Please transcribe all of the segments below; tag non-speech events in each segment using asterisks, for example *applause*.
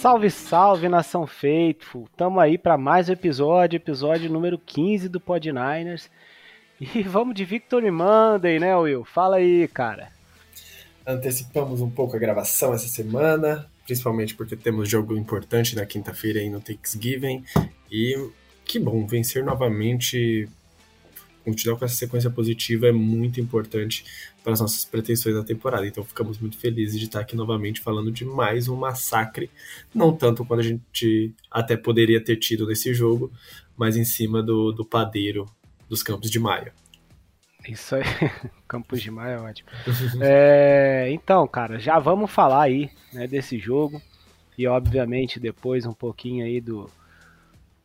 Salve, salve, nação Faithful! Tamo aí para mais um episódio, episódio número 15 do Pod Niners. E *laughs* vamos de Victory Monday, né, Will? Fala aí, cara. Antecipamos um pouco a gravação essa semana, principalmente porque temos jogo importante na quinta-feira aí no Thanksgiving. E que bom, vencer novamente continuar com essa sequência positiva é muito importante para as nossas pretensões na temporada. Então ficamos muito felizes de estar aqui novamente falando de mais um massacre, não tanto quando a gente até poderia ter tido nesse jogo, mas em cima do, do padeiro dos Campos de Maio. Isso aí, *laughs* Campos de Maio é ótimo. *laughs* é, então, cara, já vamos falar aí né, desse jogo e obviamente depois um pouquinho aí do,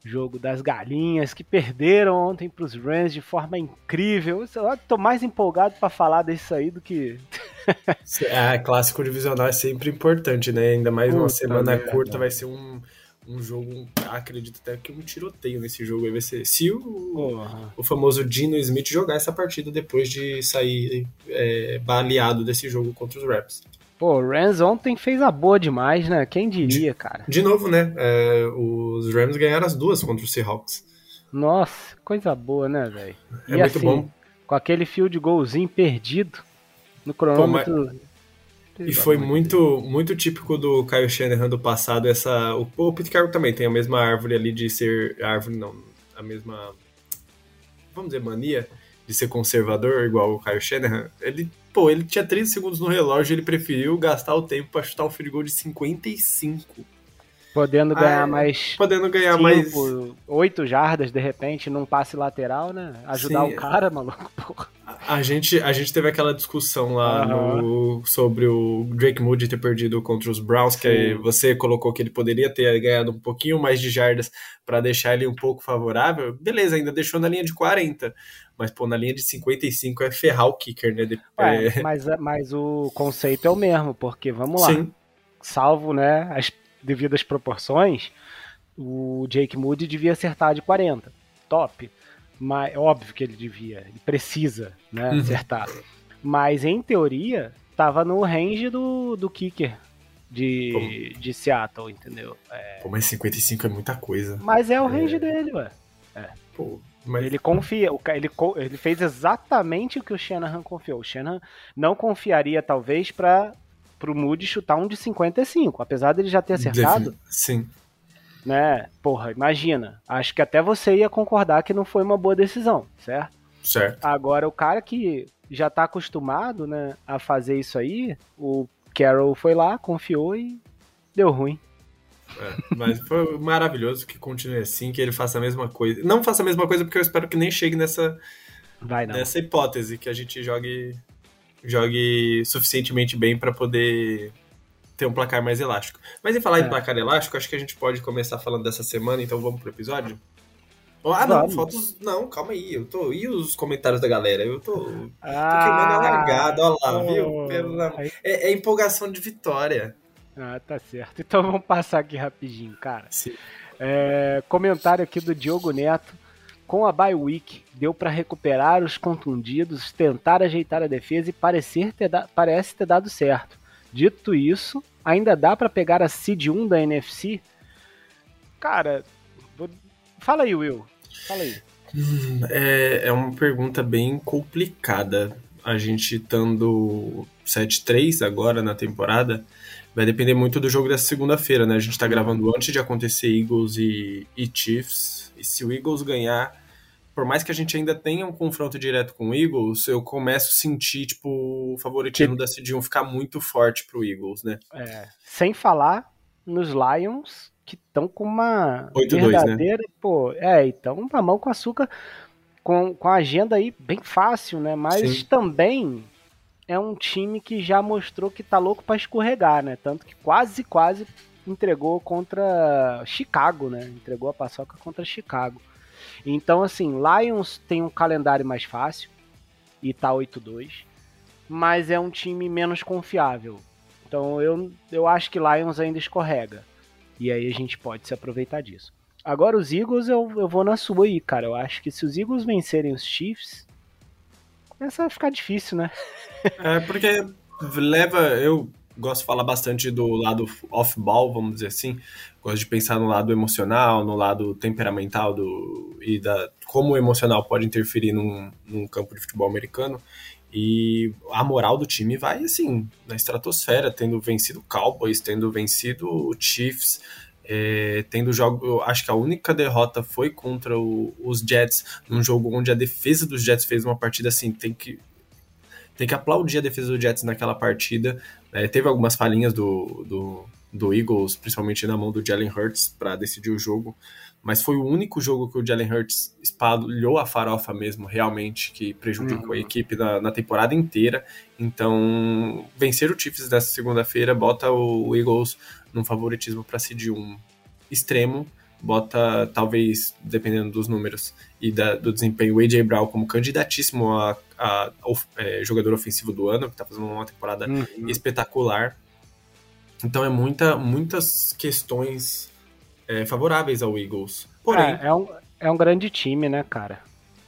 jogo das galinhas que perderam ontem para os Rams de forma incrível. Eu tô mais empolgado para falar disso aí do que. *laughs* é, clássico divisional é sempre importante, né? Ainda mais Puta uma semana curta, vai ser um, um jogo, acredito até que um tiroteio nesse jogo aí vai ser. Se o, o famoso Dino Smith jogar essa partida depois de sair é, baleado desse jogo contra os Raps. Pô, o Rams ontem fez a boa demais, né? Quem diria, de, cara? De novo, né? É, os Rams ganharam as duas contra os Seahawks. Nossa, coisa boa, né, velho? É e muito assim, bom. Com aquele fio de golzinho perdido no cronômetro. Pô, mas... E foi muito, muito típico do Kyle Shanahan do passado, essa. O, o Pete Carroll também tem a mesma árvore ali de ser. Árvore não, a mesma. Vamos dizer, mania de ser conservador, igual o Kyle Shanahan. Ele pô, ele tinha 30 segundos no relógio, ele preferiu gastar o tempo para chutar um field goal de 55. Podendo ganhar ah, mais. Podendo ganhar cinco, mais. 8 jardas de repente num passe lateral, né? Ajudar Sim. o cara, maluco, porra. A gente, a gente teve aquela discussão lá uhum. no, sobre o Drake Moody ter perdido contra os Browns, Sim. que você colocou que ele poderia ter ganhado um pouquinho mais de jardas para deixar ele um pouco favorável. Beleza, ainda deixou na linha de 40. Mas, pô, na linha de 55 é ferrar o kicker, né? De, Ué, é... mas, mas o conceito é o mesmo, porque, vamos lá, Sim. salvo né, as devidas proporções, o Jake Moody devia acertar de 40. Top. Mas, óbvio que ele devia, ele precisa né, uhum. acertar. Mas, em teoria, tava no range do, do kicker de, de Seattle, entendeu? É... Pô, mas 55 é muita coisa. Mas é o range é... dele, ué. É. Pô, mas... Ele confia, ele, ele fez exatamente o que o Shanahan confiou. O Shanahan não confiaria, talvez, para o Moody chutar um de 55, apesar dele já ter acertado. Sim. Né? Porra, imagina. Acho que até você ia concordar que não foi uma boa decisão, certo? Certo. Agora, o cara que já tá acostumado né, a fazer isso aí, o Carroll foi lá, confiou e deu ruim. É, mas foi maravilhoso que continue assim, que ele faça a mesma coisa. Não faça a mesma coisa porque eu espero que nem chegue nessa, Vai, nessa hipótese, que a gente jogue, jogue suficientemente bem para poder ter um placar mais elástico. Mas em falar é. em placar elástico, acho que a gente pode começar falando dessa semana, então vamos pro episódio? Ah, não, fotos. Não, calma aí. Eu tô. E os comentários da galera? Eu tô. Ah, tô queimando a largada, olha lá, viu? Pelo... É, é empolgação de vitória. Ah, tá certo. *laughs* Então vamos passar aqui rapidinho, cara. Sim. É, comentário aqui do Diogo Neto. Com a bye week, deu para recuperar os contundidos, tentar ajeitar a defesa e parecer ter parece ter dado certo. Dito isso, ainda dá para pegar a seed 1 da NFC? Cara, vou... fala aí, Will. Fala aí. Hum, é, é uma pergunta bem complicada. A gente estando 7-3 agora na temporada, vai depender muito do jogo dessa segunda-feira, né? A gente tá gravando antes de acontecer Eagles e, e, Chiefs. E se o Eagles ganhar, por mais que a gente ainda tenha um confronto direto com o Eagles, eu começo a sentir, tipo, o favoritismo da Cid 1 ficar muito forte pro Eagles, né? É. Sem falar nos Lions, que estão com uma 8 verdadeira. Né? Pô, é, então a mão com açúcar. Com, com a agenda aí bem fácil, né? Mas Sim. também é um time que já mostrou que tá louco para escorregar, né? Tanto que quase, quase entregou contra Chicago, né? Entregou a paçoca contra Chicago. Então, assim, Lions tem um calendário mais fácil e tá 8-2, mas é um time menos confiável. Então, eu, eu acho que Lions ainda escorrega. E aí a gente pode se aproveitar disso. Agora, os Eagles, eu, eu vou na sua aí, cara. Eu acho que se os Eagles vencerem os Chiefs, essa vai ficar difícil, né? É, porque leva. Eu gosto de falar bastante do lado off-ball, vamos dizer assim. Gosto de pensar no lado emocional, no lado temperamental do, e da como o emocional pode interferir num, num campo de futebol americano. E a moral do time vai assim, na estratosfera, tendo vencido Cowboys, tendo vencido Chiefs, é, tendo jogo. Eu acho que a única derrota foi contra o, os Jets, num jogo onde a defesa dos Jets fez uma partida assim, tem que. Tem que aplaudir a defesa dos Jets naquela partida. É, teve algumas falhinhas do, do, do, Eagles, principalmente na mão do Jalen Hurts, para decidir o jogo mas foi o único jogo que o Jalen Hurts espalhou a farofa mesmo, realmente, que prejudicou uhum. a equipe na, na, temporada inteira. Então, vencer o Chiefs nessa segunda-feira bota o Eagles num favoritismo para seed 1 extremo, bota, talvez, dependendo dos números e da, do desempenho, o AJ Brown como candidatíssimo a, a, a é, jogador ofensivo do ano, que está fazendo uma temporada uhum. espetacular. Então, é muita, muitas questões é, favoráveis ao Eagles. Porém, é, é, um, é um grande time, né, cara?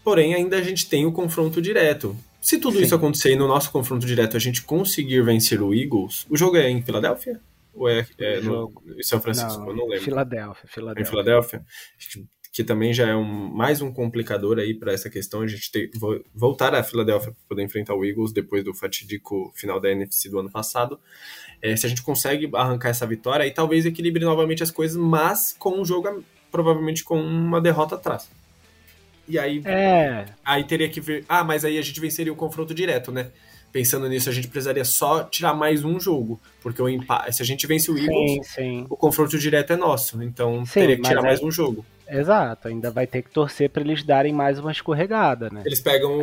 Porém, ainda a gente tem o confronto direto. Se tudo Sim. isso acontecer e no nosso confronto direto a gente conseguir vencer o Eagles, o jogo é em Filadélfia? Ou é, é no, em São Francisco? Não, eu não lembro. Filadélfia, Filadélfia. Em Filadélfia? Que também já é um, mais um complicador aí para essa questão. A gente tem voltar a Filadélfia para poder enfrentar o Eagles depois do fatídico final da NFC do ano passado. É, se a gente consegue arrancar essa vitória, aí talvez equilibre novamente as coisas, mas com um jogo provavelmente com uma derrota atrás. E aí, é. aí teria que ver. Ah, mas aí a gente venceria o confronto direto, né? Pensando nisso, a gente precisaria só tirar mais um jogo, porque o empate, se a gente vence o Eagles, sim, sim. o confronto direto é nosso, então sim, teria que tirar mais um jogo. Exato, ainda vai ter que torcer para eles darem mais uma escorregada, né? Eles pegam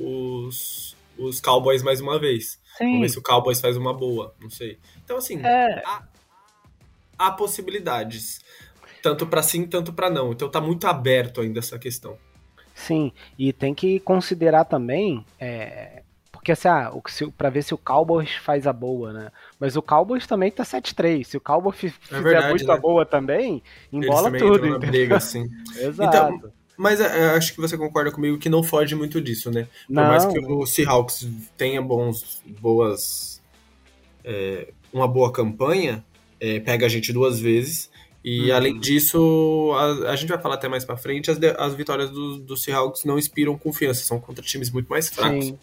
os, os Cowboys mais uma vez. Sim. Vamos ver se o Cowboys faz uma boa, não sei. Então, assim, é... há, há possibilidades. Tanto para sim, tanto para não. Então tá muito aberto ainda essa questão. Sim, e tem que considerar também. É... Porque assim, ah, pra ver se o Cowboys faz a boa, né? Mas o Cowboys também tá 7-3. Se o Cowboys é fizer é verdade, muito né? a boa também, embola tudo. Briga, assim. *laughs* Exato. Então, mas é, acho que você concorda comigo que não foge muito disso, né? Por não, mais que o Seahawks tenha bons, boas. É, uma boa campanha, é, pega a gente duas vezes. E uhum. além disso, a, a, gente vai falar até mais pra frente, as, as vitórias do, do Seahawks não inspiram confiança, são contra times muito mais fracos. Sim.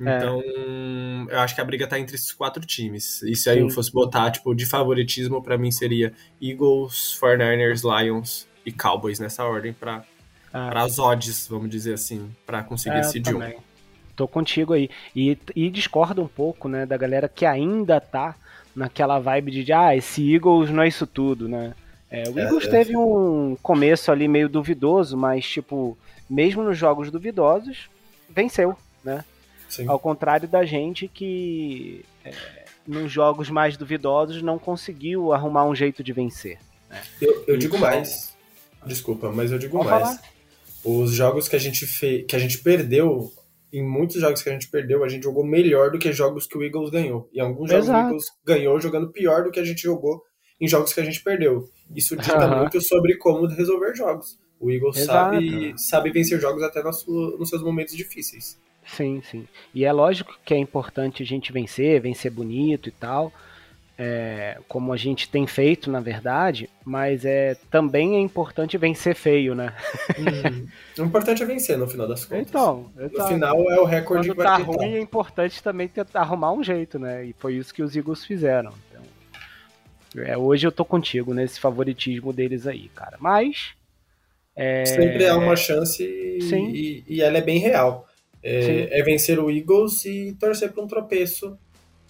É. Então, é. eu acho que a briga tá entre esses quatro times. E se aí Sim. eu fosse botar, tipo, de favoritismo, para mim seria Eagles, 49ers, Lions e Cowboys nessa ordem para ah. para as odds, vamos dizer assim, para conseguir é, esse idioma. Tô contigo aí. E, e discordo um pouco, né, da galera que ainda tá naquela vibe de, ah, esse Eagles não é isso tudo, né? É, o é, Eagles é, teve um começo ali meio duvidoso, mas, tipo, mesmo nos jogos duvidosos, venceu, né? Sim. Ao contrário da gente que é, nos jogos mais duvidosos não conseguiu arrumar um jeito de vencer. Né? Eu, eu digo mais. Desculpa, mas eu digo Vou mais. Falar? Os jogos que a gente fez, que a gente perdeu, em muitos jogos que a gente perdeu, a gente jogou melhor do que jogos que o Eagles ganhou. E alguns jogos Exato. o Eagles ganhou jogando pior do que a gente jogou em jogos que a gente perdeu. Isso dita uhum. muito sobre como resolver jogos. O Eagles sabe, sabe vencer jogos até nos, nos seus momentos difíceis. Sim, sim. E é lógico que é importante a gente vencer, vencer bonito e tal é, como a gente tem feito, na verdade, mas é também é importante vencer feio, né? Uhum. O importante é vencer no final das contas. Então, no final é o recorde Quando que vai tá ruim, é importante também tentar arrumar um jeito, né? E foi isso que os Eagles fizeram. Então, é, hoje eu tô contigo nesse favoritismo deles aí, cara. Mas. É... Sempre há uma chance e, e, ela é bem real. É, é vencer o Eagles e torcer para um tropeço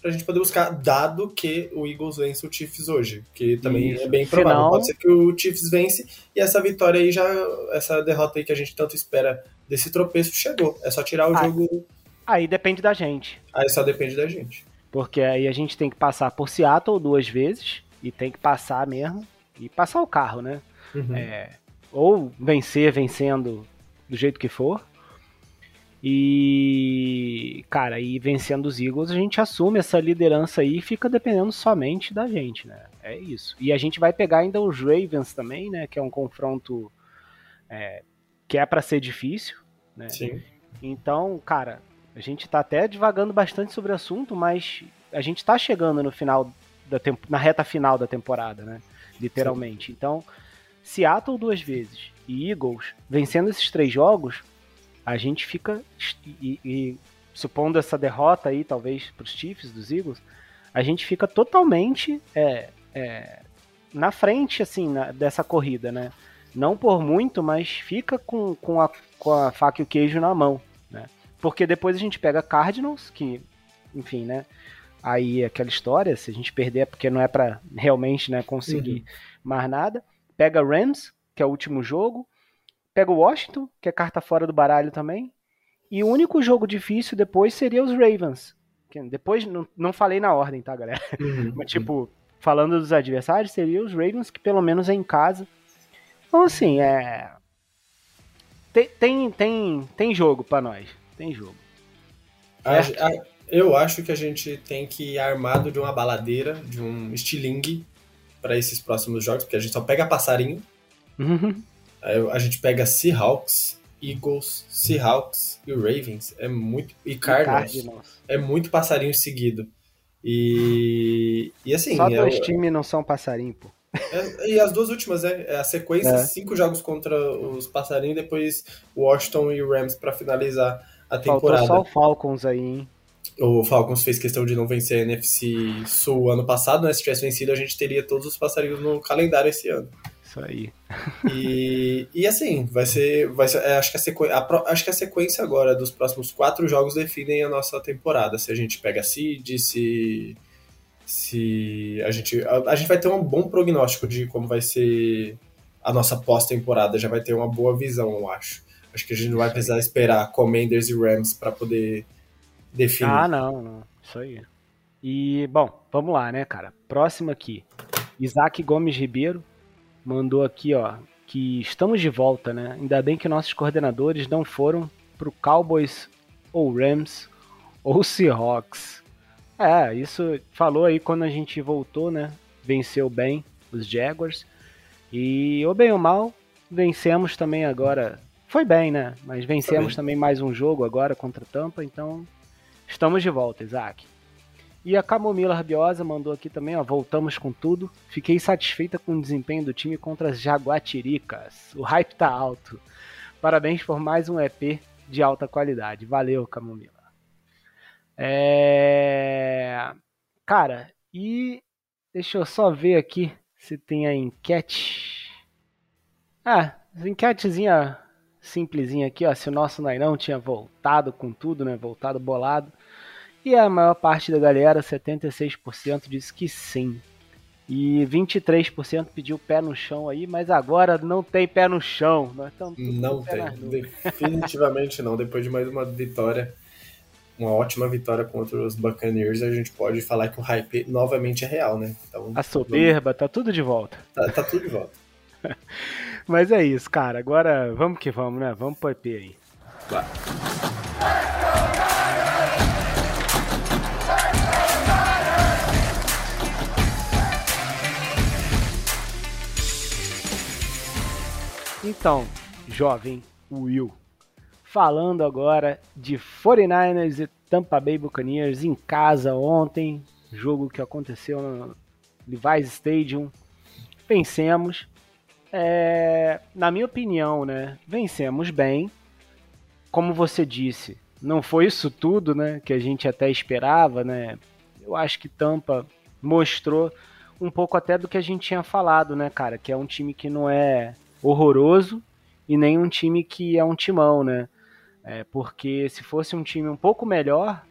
pra gente poder buscar, dado que o Eagles vence o Chiefs hoje, que também Isso. é bem provável. Final... Pode ser que o Chiefs vence e essa vitória aí já, essa derrota aí que a gente tanto espera desse tropeço chegou. É só tirar o jogo. Aí depende da gente. Aí só depende da gente. Porque aí a gente tem que passar por Seattle duas vezes e tem que passar mesmo e passar o carro, né? Uhum. É, ou vencer vencendo do jeito que for, e, cara, e vencendo os Eagles, a gente assume essa liderança aí e fica dependendo somente da gente, né? É isso. E a gente vai pegar ainda os Ravens também, né? Que é um confronto é, que é para ser difícil, né? Sim. Então, cara, a gente tá até divagando bastante sobre o assunto, mas a gente está chegando no final da na reta final da temporada, né? Literalmente. Sim. Então, Seattle duas vezes e Eagles vencendo esses três jogos, a gente fica e, e supondo essa derrota aí, talvez para os Chiefs dos Eagles, a gente fica totalmente é, é, na frente assim na, dessa corrida, né? Não por muito, mas fica com, com, a, com a faca e o queijo na mão, né? Porque depois a gente pega Cardinals, que, enfim, né? Aí é aquela história, se a gente perder é porque não é para realmente né, conseguir uhum. mais nada. Pega Rams, que é o último jogo. Pega o Washington, que é carta fora do baralho também. E o único jogo difícil depois seria os Ravens. Depois, não, não falei na ordem, tá, galera? *laughs* Uhum, Mas, tipo, falando dos adversários, seria os Ravens, que pelo menos é em casa. Então, assim, é. Tem, tem, tem, tem jogo para nós. Tem jogo. A, a, eu acho que a gente tem que ir armado de uma baladeira, de um estilingue para esses próximos jogos, porque a gente só pega passarinho. Uhum. A gente pega Seahawks, Eagles, Seahawks e Ravens. É muito. E Cardinals. E Cardinals. É muito passarinho seguido. E. E assim. Só dois é, times não são passarinho, pô. É, e as duas últimas, né? É a sequência, é. cinco jogos contra os passarinhos, depois Washington e Rams para finalizar a temporada. Faltou só o Falcons aí, hein? O Falcons fez questão de não vencer a NFC Sul ano passado, né? Se tivesse vencido, a gente teria todos os passarinhos no calendário esse ano. Isso aí. E, e assim, vai ser. Vai ser é, acho, que a sequência, a, acho que a sequência agora dos próximos quatro jogos definem a nossa temporada. Se a gente pega a seed, se. Se a gente. A, a gente vai ter um bom prognóstico de como vai ser a nossa pós-temporada. Já vai ter uma boa visão, eu acho. Acho que a gente não vai precisar esperar Commanders e Rams para poder definir. Ah, não, não. Isso aí. E, bom, vamos lá, né, cara? Próximo aqui. Isaac Gomes Ribeiro mandou aqui, ó, que estamos de volta, né? Ainda bem que nossos coordenadores não foram pro Cowboys ou Rams ou Seahawks. É, isso falou aí quando a gente voltou, né? Venceu bem os Jaguars. E, ou bem ou mal, vencemos também agora. Foi bem, né? Mas vencemos também mais um jogo agora contra Tampa, então Estamos de volta, Isaac. E a Camomila Rabiosa mandou aqui também, ó, voltamos com tudo. Fiquei satisfeita com o desempenho do time contra as Jaguatiricas. O hype tá alto. Parabéns por mais um EP de alta qualidade. Valeu, Camomila. É... Cara, e deixa eu só ver aqui se tem a enquete. Ah, enquetezinha simplesinha aqui, ó, se o nosso Nairão tinha voltado com tudo, né, voltado bolado. E a maior parte da galera, 76%, disse que sim. E 23% pediu pé no chão aí, mas agora não tem pé no chão. Nós não tem, definitivamente não. Depois de mais uma vitória, uma ótima vitória contra os Buccaneers, a gente pode falar que o hype novamente é real, né? Então, a soberba, vamos... tá tudo de volta. Tá, tá tudo de volta. *laughs* mas é isso, cara. Agora vamos que vamos, né? Vamos pro EP aí. Claro. Então, jovem Will, falando agora de 49ers e Tampa Bay Buccaneers em casa ontem, jogo que aconteceu no Levi's Stadium, vencemos. É, na minha opinião, né, vencemos bem. Como você disse, não foi isso tudo, né, que a gente até esperava, né? Eu acho que Tampa mostrou um pouco até do que a gente tinha falado, né, cara, que é um time que não é horroroso e nem um time que é um timão, né? É, porque se fosse um time um pouco melhor,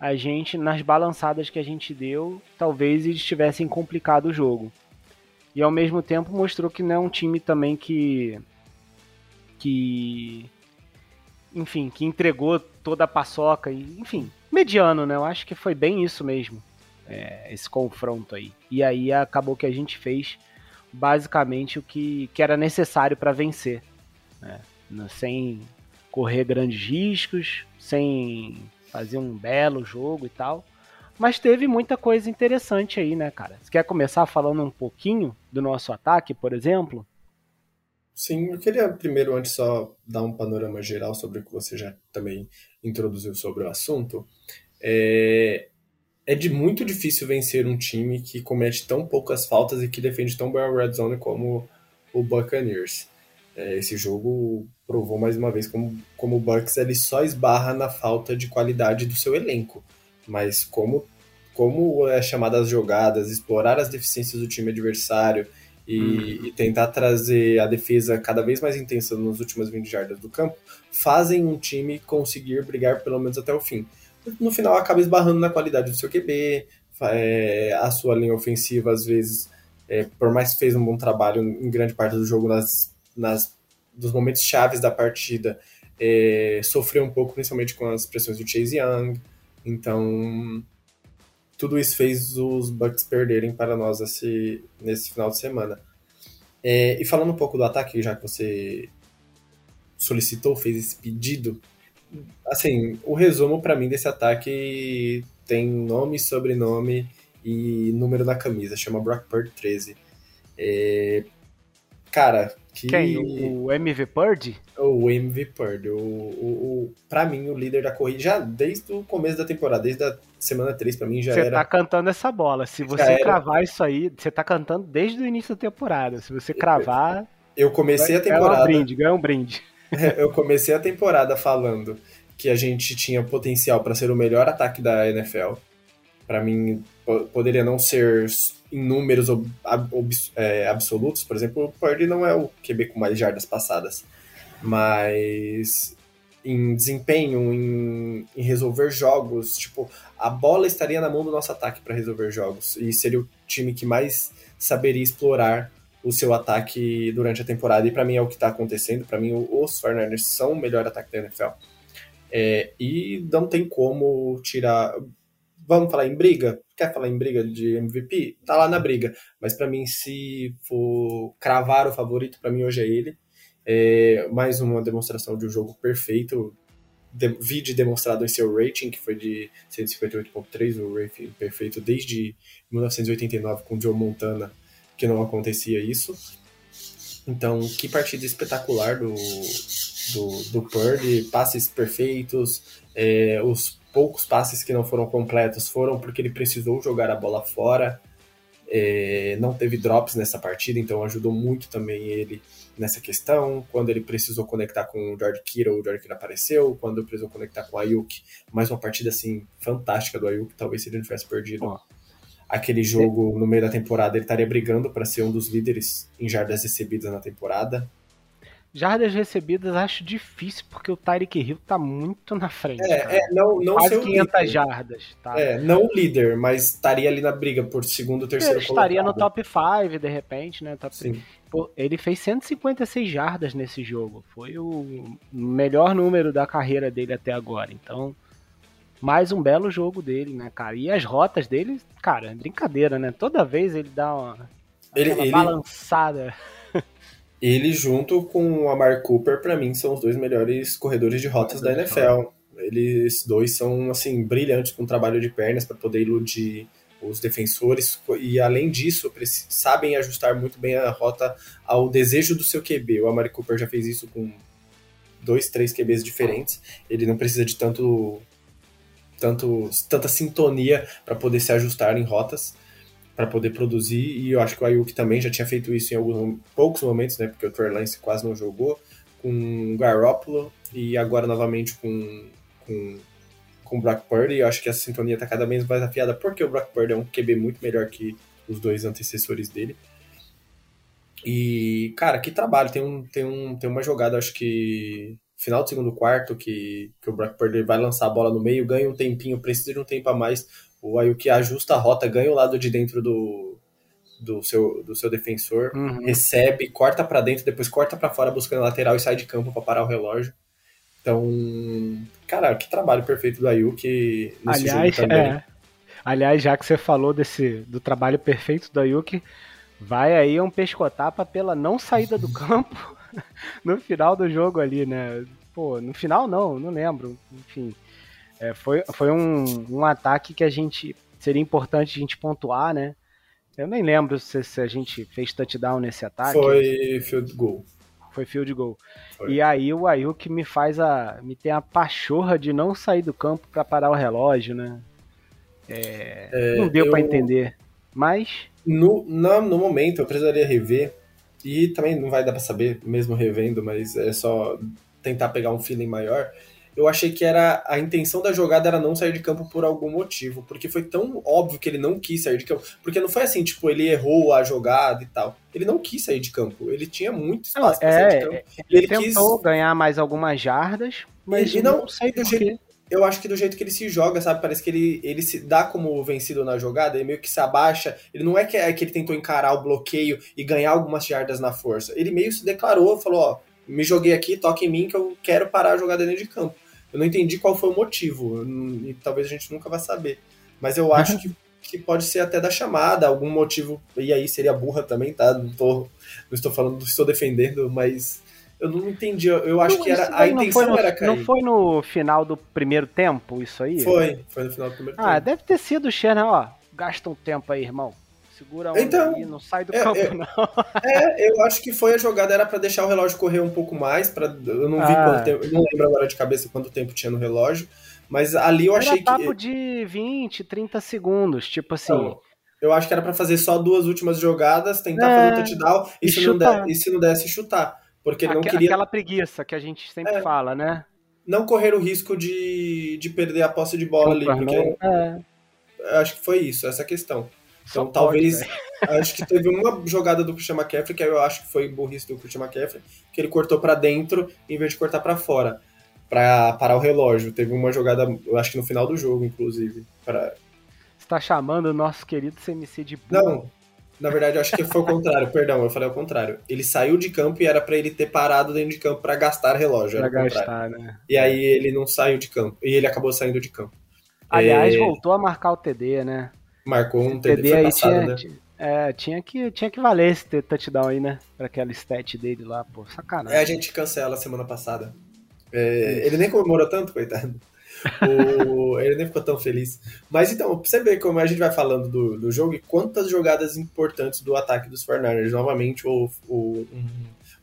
a gente, nas balançadas que a gente deu, talvez eles tivessem complicado o jogo. E ao mesmo tempo mostrou que não é um time também que. que. enfim, que entregou toda a paçoca. E, enfim, mediano, né? Eu acho que foi bem isso mesmo. É, esse confronto aí. E aí acabou que a gente fez basicamente o que, que era necessário para vencer. Né? Sem correr grandes riscos, sem fazer um belo jogo e tal. Mas teve muita coisa interessante aí, né, cara? Você quer começar falando um pouquinho do nosso ataque, por exemplo? Sim, eu queria primeiro, antes, só dar um panorama geral sobre o que você já também introduziu sobre o assunto. É... é de muito difícil vencer um time que comete tão poucas faltas e que defende tão bem a red zone como o Buccaneers. É, esse jogo provou mais uma vez como, como o Bucks ele só esbarra na falta de qualidade do seu elenco, mas como como é chamada as jogadas, explorar as deficiências do time adversário e, hum. e, tentar trazer a defesa cada vez mais intensa nas últimas 20 jardas do campo, fazem um time conseguir brigar pelo menos até o fim. No final acaba esbarrando na qualidade do seu QB, é, a sua linha ofensiva às vezes, é, por mais que fez um bom trabalho em grande parte do jogo nas, nas dos momentos chaves da partida, é, sofreu um pouco, principalmente com as pressões do Chase Young. Então, tudo isso fez os Bucks perderem para nós esse, nesse final de semana. É, e falando um pouco do ataque, já que você solicitou, fez esse pedido, assim, o resumo para mim desse ataque tem nome, sobrenome e número na camisa, chama Brock Purdy 13. É, cara, que... Quem? O MV Purdy? O MV Purdy. O, o, o, pra mim, o líder da corrida, já desde o começo da temporada, desde a semana 3, pra mim já você era... Você tá cantando essa bola. Se você cravar isso aí, você tá cantando desde o início da temporada. Se você cravar... Eu comecei a temporada... Ganha um brinde, ganha um brinde. *laughs* eu comecei a temporada falando que a gente tinha potencial para ser o melhor ataque da NFL. Para mim, poderia não ser em números ob, ob, é, absolutos, por exemplo, o Purdy não é o QB com mais jardas passadas, mas em desempenho, em, em, resolver jogos, tipo, a bola estaria na mão do nosso ataque para resolver jogos. E seria o time que mais saberia explorar o seu ataque durante a temporada e para mim é o que está acontecendo. Para mim, os 49ers são o melhor ataque da NFL. É, e não tem como tirar. Vamos falar em briga? Quer falar em briga de MVP? Tá lá na briga. Mas para mim, se for cravar o favorito, para mim hoje é ele. É mais uma demonstração de um jogo perfeito. De, vídeo demonstrado em seu rating, que foi de 158.3, o rating perfeito desde 1989 com Joe Montana, que não acontecia isso. Então, que partida espetacular do, do, do Purdy, passes perfeitos, é, os poucos passes que não foram completos foram porque ele precisou jogar a bola fora. É, não teve drops nessa partida, então ajudou muito também ele nessa questão. Quando ele precisou conectar com o George Kittle, o George Kittle apareceu. Quando precisou conectar com o Ayuk, mais uma partida assim fantástica do Ayuk. Talvez se ele não tivesse perdido. Aquele jogo no meio da temporada, ele estaria brigando para ser um dos líderes em jardas recebidas na temporada. Jardas recebidas acho difícil, porque o Tyreek Hill tá muito na frente. É, é não, não Quase 500 líder. jardas. Tá? É, não o líder, mas estaria ali na briga por segundo, terceiro Ele estaria colocado. no top 5, de repente, né? Top Sim. Pô, ele fez 156 jardas nesse jogo. Foi o melhor número da carreira dele até agora. Então, mais um belo jogo dele, né, cara? E as rotas dele, cara, é brincadeira, né? Toda vez ele dá uma, ele, ele... balançada ele junto com o Amar Cooper, para mim, são os dois melhores corredores de rotas da NFL. Eles dois são, assim, brilhantes com trabalho de pernas para poder iludir os defensores e, além disso, sabem ajustar muito bem a rota ao desejo do seu QB. O Amari Cooper já fez isso com dois, três QBs diferentes. Ele não precisa de tanto, tanto tanta sintonia para poder se ajustar em rotas para poder produzir, e eu acho que o Ayuk também já tinha feito isso em alguns poucos momentos, né, porque o Trey Lance quase não jogou, com o Garoppolo, e agora novamente com, com, com o Brock Purdy, eu acho que essa sintonia está cada vez mais afiada, porque o Brock Purdy é um QB muito melhor que os dois antecessores dele. E, cara, que trabalho, tem, um, tem, um, tem uma jogada, acho que final do segundo quarto, que, que o Brock Purdy vai lançar a bola no meio, ganha um tempinho, precisa de um tempo a mais, o Ayuki ajusta a rota, ganha o lado de dentro do, do, seu, do seu defensor, uhum. recebe, corta para dentro, depois corta para fora buscando a lateral e sai de campo para parar o relógio. Então, cara, que trabalho perfeito do Ayuki nesse Aliás, jogo também. É. Aliás, já que você falou desse do trabalho perfeito do Ayuki, vai aí um pescotapa pela não saída do *laughs* campo *laughs* no final do jogo ali, né? Pô, no final não, não lembro. Enfim, é, foi foi um, um ataque que a gente. Seria importante a gente pontuar, né? Eu nem lembro se, se a gente fez touchdown nesse ataque. Foi field goal. Foi field goal. Foi. E aí o Ayuk me faz a. me tem a pachorra de não sair do campo para parar o relógio, né? É, é, não deu eu, para entender. Mas. No, no, no momento, eu precisaria rever. E também não vai dar para saber, mesmo revendo, mas é só tentar pegar um feeling maior eu achei que era a intenção da jogada era não sair de campo por algum motivo, porque foi tão óbvio que ele não quis sair de campo, porque não foi assim, tipo, ele errou a jogada e tal. Ele não quis sair de campo, ele tinha muito espaço não, é, sair de campo. Ele, ele tentou quis... ganhar mais algumas jardas, mas não, não sei do jeito, eu acho que do jeito que ele se joga, sabe? Parece que ele, ele se dá como vencido na jogada, ele meio que se abaixa. Ele não é que, é que ele tentou encarar o bloqueio e ganhar algumas jardas na força. Ele meio se declarou, falou: Ó, me joguei aqui, toque em mim que eu quero parar a jogada dentro de campo. Eu não entendi qual foi o motivo, e talvez a gente nunca vá saber. Mas eu acho que, que pode ser até da chamada, algum motivo, e aí seria burra também, tá? Não, tô, não estou falando, estou defendendo, mas eu não entendi. Eu acho não, que era a intenção no, era cair. Não foi no final do primeiro tempo isso aí? Foi, foi no final do primeiro ah, tempo. Ah, deve ter sido o Shannon, ó. Gasta um tempo aí, irmão. Segura a então, aí, não sai do é, campo, é, não. *laughs* É, eu acho que foi a jogada, era para deixar o relógio correr um pouco mais. Pra, eu não vi ah. quanto tempo, não lembro agora de cabeça quanto tempo tinha no relógio. Mas ali eu era achei papo que. de 20, 30 segundos, tipo assim. Então, eu acho que era para fazer só duas últimas jogadas, tentar é, fazer o touchdown e, e, se não der, e se não desse, chutar. Porque ele não queria. Aquela preguiça que a gente sempre é, fala, né? Não correr o risco de, de perder a posse de bola ali. Porque é. Acho que foi isso, essa questão. Então, Só talvez. Pode, *laughs* acho que teve uma jogada do Christian McCaffrey, que eu acho que foi burrice do Christian McCaffrey, que ele cortou para dentro em vez de cortar para fora, para parar o relógio. Teve uma jogada, eu acho que no final do jogo, inclusive. Pra... Você tá chamando o nosso querido CMC de burro? Não, na verdade, eu acho que foi o contrário, perdão, eu falei o contrário. Ele saiu de campo e era para ele ter parado dentro de campo para gastar relógio. Pra gastar, né? E aí ele não saiu de campo. E ele acabou saindo de campo. Aliás, é... voltou a marcar o TD, né? Marcou um TD, TD aí passado, tinha, né? É, tinha que, tinha que valer esse touchdown aí, né? Pra aquela stat dele lá, pô, sacanagem. É, a gente cancela semana passada. É, ele nem comemorou tanto, coitado. O, ele nem ficou tão feliz. Mas então, pra você ver como a gente vai falando do, do jogo e quantas jogadas importantes do ataque dos 49ers. Novamente, o, o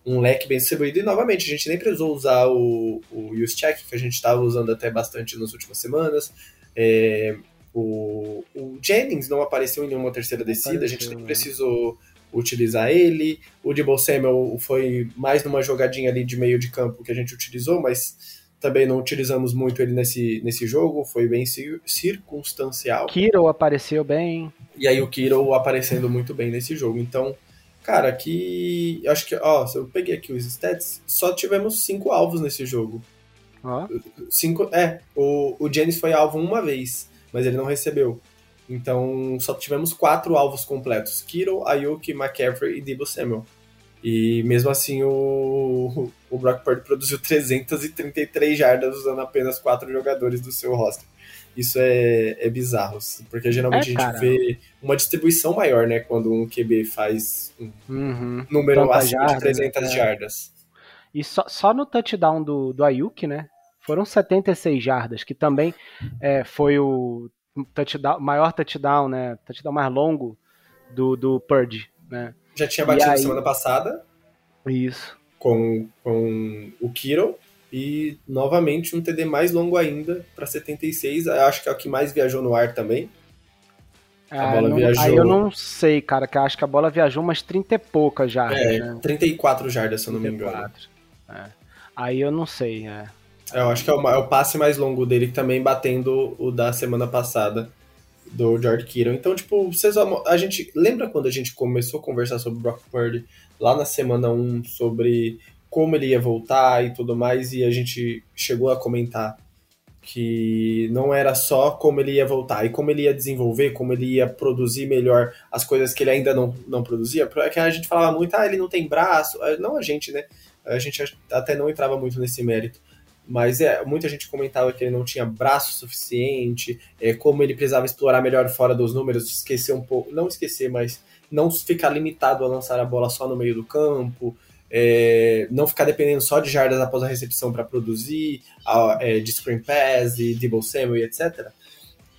um, um, leque bem distribuído. E novamente, a gente nem precisou usar o, o use check, que a gente estava usando até bastante nas últimas semanas. É, o, o Jennings não apareceu em nenhuma terceira descida, a gente nem né? precisou utilizar ele. O Debo Samuel foi mais numa jogadinha ali de meio de campo que a gente utilizou, mas também não utilizamos muito ele nesse, nesse jogo, foi bem circunstancial. Kiro apareceu bem. E aí o Kiro aparecendo muito bem nesse jogo. Então, cara, aqui. Acho que, ó, eu peguei aqui os stats, só tivemos cinco alvos nesse jogo. Ah. Cinco, é, o, o Jennings foi alvo uma vez mas ele não recebeu. Então só tivemos quatro alvos completos: Kiro, Ayuki, McCaffrey e Debo Samuel. E mesmo assim o, o Brock Purdy produziu 333 jardas usando apenas quatro jogadores do seu roster. Isso é, é bizarro, porque geralmente é, a gente vê uma distribuição maior, né? Quando um QB faz um uhum. número Tanta acima jarda, de 300 é. jardas. E só, só no touchdown do, do Ayuk, né? Foram 76 jardas, que também é, foi o touchdown, maior touchdown, né? Touchdown mais longo do, do Purge, né? Já tinha batido aí... semana passada. Isso. Com, com o Kiro. E novamente um TD mais longo ainda para 76. Acho que é o que mais viajou no ar também. A ah, bola não, viajou. Aí eu não sei, cara, que acho que a bola viajou umas 30 e poucas jardas. É, né? 34 jardas, se eu não 34. me engano. É. Aí eu não sei, é. Eu acho que é o, é o, passe mais longo dele, também batendo o da semana passada do George Kittle. Então, tipo, vocês, a gente lembra quando a gente começou a conversar sobre Brock Purdy lá na semana 1 sobre como ele ia voltar e tudo mais, e a gente chegou a comentar que não era só como ele ia voltar, e como ele ia desenvolver, como ele ia produzir melhor as coisas que ele ainda não, não produzia, porque a gente falava muito, ah, ele não tem braço, não a gente, né? A gente até não entrava muito nesse mérito mas é, muita gente comentava que ele não tinha braço suficiente, é, como ele precisava explorar melhor fora dos números, esquecer um pouco, não esquecer, mas não ficar limitado a lançar a bola só no meio do campo, é, não ficar dependendo só de jardas após a recepção para produzir, a, é, de screen pass e double Samuel etc.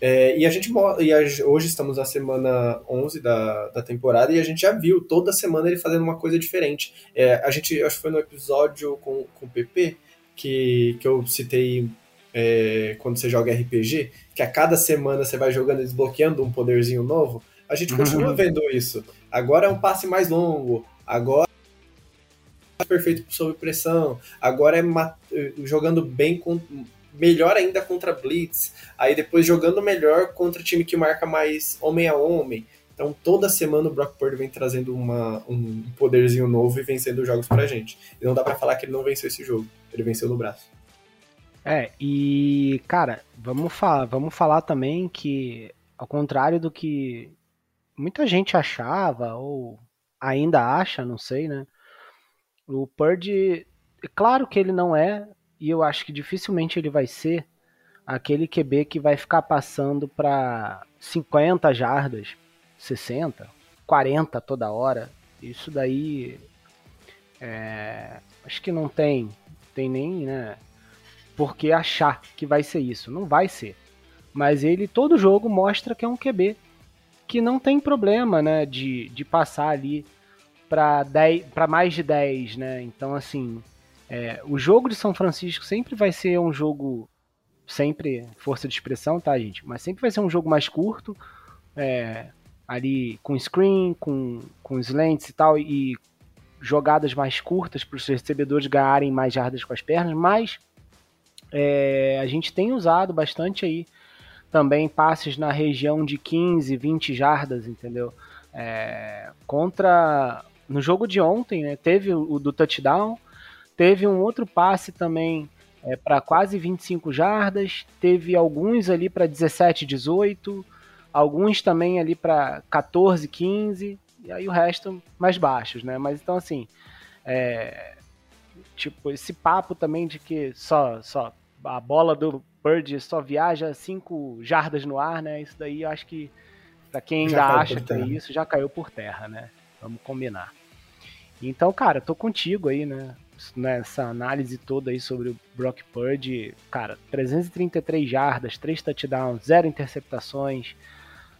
É, e a gente e a, hoje estamos na semana 11 da, da temporada e a gente já viu toda semana ele fazendo uma coisa diferente. É, a gente, acho que foi no episódio com, com o PP, que, que eu citei é, quando você joga RPG, que a cada semana você vai jogando e desbloqueando um poderzinho novo, a gente continua uhum. vendo isso. Agora é um passe mais longo, agora é perfeito sob pressão, agora é jogando bem com, melhor ainda contra Blitz, aí depois jogando melhor contra time que marca mais homem a homem. Então toda semana o Brock Purdy vem trazendo uma, um poderzinho novo e vencendo os jogos pra gente. E não dá para falar que ele não venceu esse jogo, ele venceu no braço. É, e cara, vamos falar, vamos falar também que ao contrário do que muita gente achava, ou ainda acha, não sei, né? O Purdy, é claro que ele não é, e eu acho que dificilmente ele vai ser aquele QB que vai ficar passando para 50 jardas, 60, 40 toda hora. Isso daí é, acho que não tem, tem nem, né, por que achar que vai ser isso. Não vai ser. Mas ele todo jogo mostra que é um QB que não tem problema, né, de, de passar ali para mais de 10, né? Então assim, é, o jogo de São Francisco sempre vai ser um jogo sempre força de expressão, tá, gente? Mas sempre vai ser um jogo mais curto, é, ali com screen, com com slants e tal e jogadas mais curtas para os recebedores ganharem mais jardas com as pernas, mas é, a gente tem usado bastante aí também passes na região de 15, 20 jardas, entendeu? É, contra. No jogo de ontem, né, teve o, do touchdown, teve um outro passe também é, para quase 25 jardas, teve alguns ali para 17, 18, alguns também ali para 14, 15, e aí o resto mais baixos, né? Mas então assim, é, tipo, esse papo também de que só, só a bola do Bird só viaja 5 jardas no ar, né? Isso daí eu acho que, para quem ainda acha que é isso, já caiu por terra, né? Vamos combinar. Então, cara, tô contigo aí, né? Nessa análise toda aí sobre o Brock Purdy. Cara, 333 jardas, 3 touchdowns, 0 interceptações.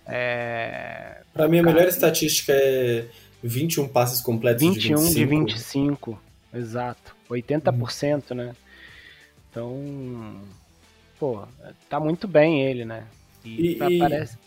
É... Pra mim, a cara, melhor estatística é 21 passes completos 21 de 25. de 25, exato. 80%, hum. né? Então, pô, tá muito bem ele, né? E, e parece.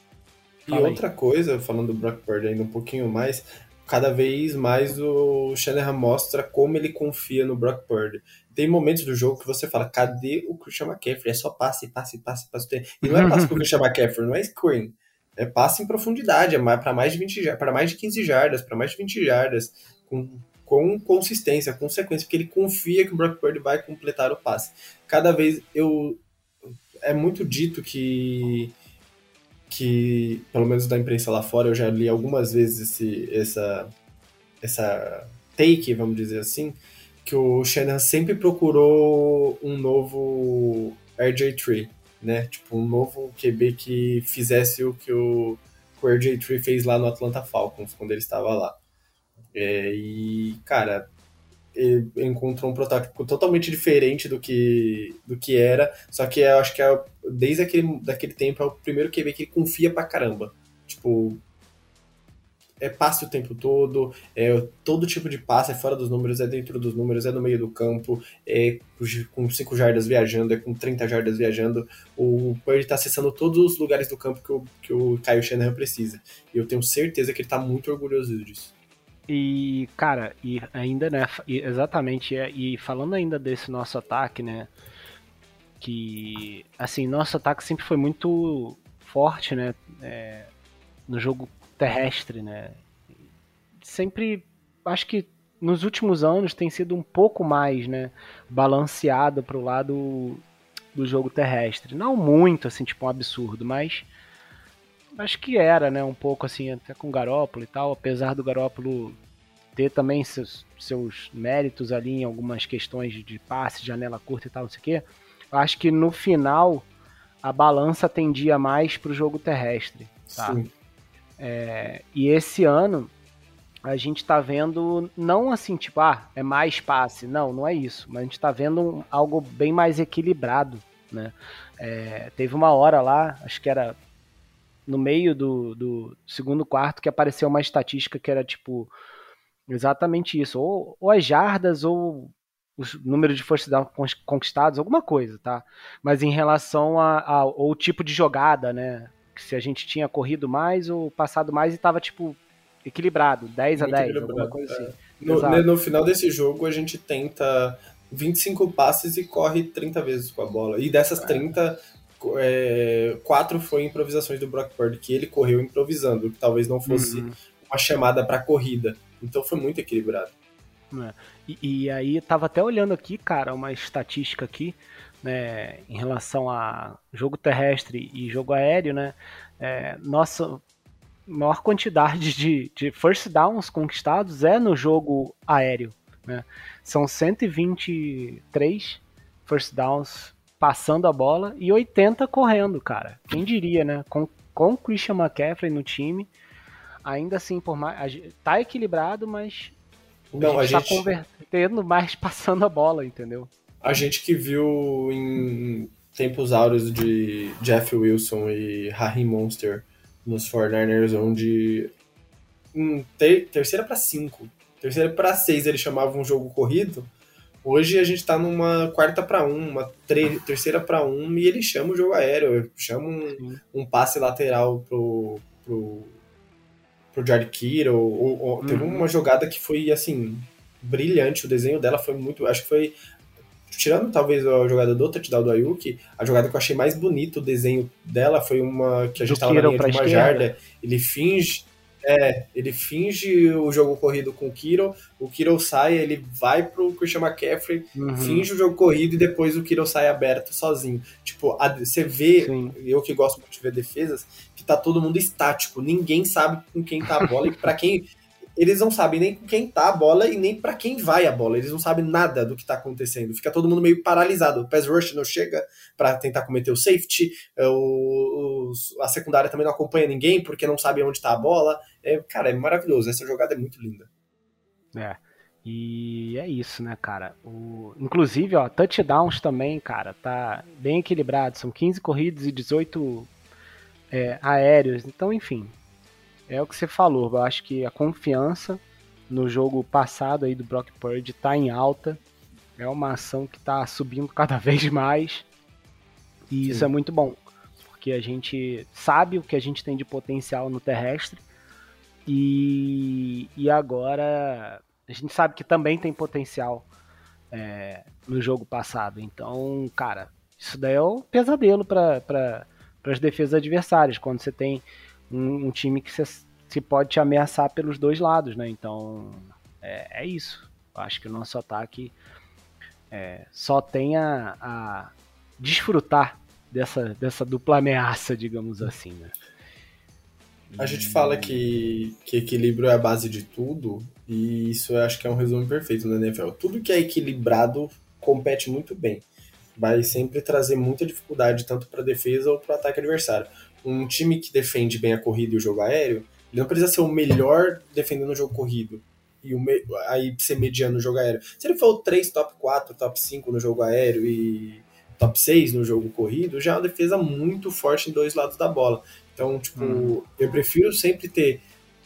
E outra coisa, falando do Brock Purdy ainda um pouquinho mais, cada vez mais o Shanahan mostra como ele confia no Brock Purdy. Tem momentos do jogo que você fala, cadê o Christian McCaffrey? É só passe, passe, passe, passe. E não é passe *laughs* pro Christian McCaffrey, não é screen. É passe em profundidade, é para mais de 20 para mais de 15 jardas, para mais de 20 jardas, com com consistência, com sequência, porque ele confia que o Brock Purdy vai completar o passe. Cada vez eu é muito dito que que pelo menos da imprensa lá fora eu já li algumas vezes esse essa essa take, vamos dizer assim, que o Shannon sempre procurou um novo RJ3, né? Tipo, um novo QB que fizesse o que o, o RJ3 fez lá no Atlanta Falcons, quando ele estava lá. É, e, cara, encontrou um protótipo totalmente diferente do que, do que era, só que eu acho que é, desde aquele daquele tempo é o primeiro QB que confia pra caramba. Tipo, é passe o tempo todo, é todo tipo de passe, é fora dos números, é dentro dos números, é no meio do campo, é com 5 jardas viajando, é com 30 jardas viajando. O Purdy está acessando todos os lugares do campo que o, que o Kyle Shanahan precisa. E eu tenho certeza que ele está muito orgulhoso disso. E, cara, e ainda, né, exatamente, é, e falando ainda desse nosso ataque, né, que, assim, nosso ataque sempre foi muito forte, né, é, no jogo terrestre, né, sempre, acho que nos últimos anos tem sido um pouco mais, né, balanceado pro lado do jogo terrestre, não muito, assim, tipo um absurdo, mas acho que era, né? Um pouco assim, até com o Garópolo e tal, apesar do Garópolo ter também seus, seus méritos ali em algumas questões de passe, janela curta e tal, não sei o quê. Acho que no final a balança tendia mais para o jogo terrestre. Tá? Sim. É, e esse ano a gente está vendo, não assim, tipo, ah, é mais passe. Não, não é isso. Mas a gente está vendo um, algo bem mais equilibrado. Né? É, teve uma hora lá, acho que era no meio do, do segundo quarto que apareceu uma estatística que era tipo exatamente isso, ou, ou as jardas ou o número de first down conquistados, alguma coisa, tá? Mas em relação ao tipo de jogada, né? Se a gente tinha corrido mais ou passado mais e tava, tipo, equilibrado, 10 Muito a 10, alguma coisa é. assim. No, no, final desse jogo, a gente tenta 25 passes e corre 30 vezes com a bola. E dessas é. 30, é, quatro foi improvisações do Brock Purdy, que ele correu improvisando, que talvez não fosse uhum. uma chamada para corrida. Então foi muito equilibrado. É. E, e, aí, tava até olhando aqui, cara, uma estatística aqui, né, em relação a jogo terrestre e jogo aéreo, né? É, nossa maior quantidade de, de first downs conquistados é no jogo aéreo, né? São 123 first downs passando a bola e 80 correndo, cara. Quem diria, né? Com, com Christian McCaffrey no time, ainda assim, por mais. Tá equilibrado, mas não, a gente, a tá convertendo mais *laughs* passando a bola, entendeu? A gente que viu em tempos áureos de Jeff Wilson e Raheem Monster nos 49ers, onde em ter, terceira para cinco, terceira para seis ele chamava um jogo corrido. Hoje a gente tá numa quarta para um, uma terceira para um e ele chama o jogo aéreo, chama um, um passe lateral pro, pro pro Jared Kittle, ou, ou uhum. teve uma jogada que foi, assim, brilhante, o desenho dela foi muito, acho que foi, tirando talvez a jogada do touchdown do Ayuki, a jogada que eu achei mais bonita, o desenho dela foi uma, que a gente do tava na linha de uma esquerda. jarda, ele finge, é, ele finge o jogo corrido com o Kiro, o Kiro sai, ele vai pro Christian McCaffrey, uhum. finge o jogo corrido e depois o Kiro sai aberto sozinho. Tipo, a, você vê, Sim. eu que gosto muito de ver defesas, que tá todo mundo estático, ninguém sabe com quem tá a bola e para quem eles não sabem nem com quem tá a bola e nem para quem vai a bola. Eles não sabem nada do que tá acontecendo. Fica todo mundo meio paralisado. O pass rush não chega para tentar cometer o safety. É, o, a secundária também não acompanha ninguém porque não sabe onde tá a bola. É, cara, é maravilhoso. Essa jogada é muito linda. É. E é isso, né, cara? O... Inclusive, ó, touchdowns também, cara, tá bem equilibrado. São 15 corridas e 18 é, aéreos. Então, enfim, é o que você falou. Eu acho que a confiança no jogo passado aí do Brock Purdy tá em alta. É uma ação que tá subindo cada *laughs* vez mais. E Sim. isso é muito bom. Porque a gente sabe o que a gente tem de potencial no terrestre. E, e agora a gente sabe que também tem potencial é, no jogo passado. Então, cara, isso daí é um pesadelo para pra, as defesas adversárias. Quando você tem um, um time que se pode te ameaçar pelos dois lados, né? Então é, é isso. Eu acho que o nosso ataque é, só tem a, a, desfrutar dessa, dessa dupla ameaça, digamos assim, né? A gente fala que, que equilíbrio é a base de tudo, e isso eu acho que é um resumo perfeito na NFL. Tudo que é equilibrado compete muito bem. Vai sempre trazer muita dificuldade, tanto para a defesa ou para o ataque adversário um time que defende bem a corrida e o jogo aéreo, ele não precisa ser o melhor defendendo o jogo corrido e o me... aí ser mediano no jogo aéreo. Se ele for o 3, top 4, top 5 no jogo aéreo e top 6 no jogo corrido, já é uma defesa muito forte em dois lados da bola. Então, tipo, hum. eu prefiro sempre ter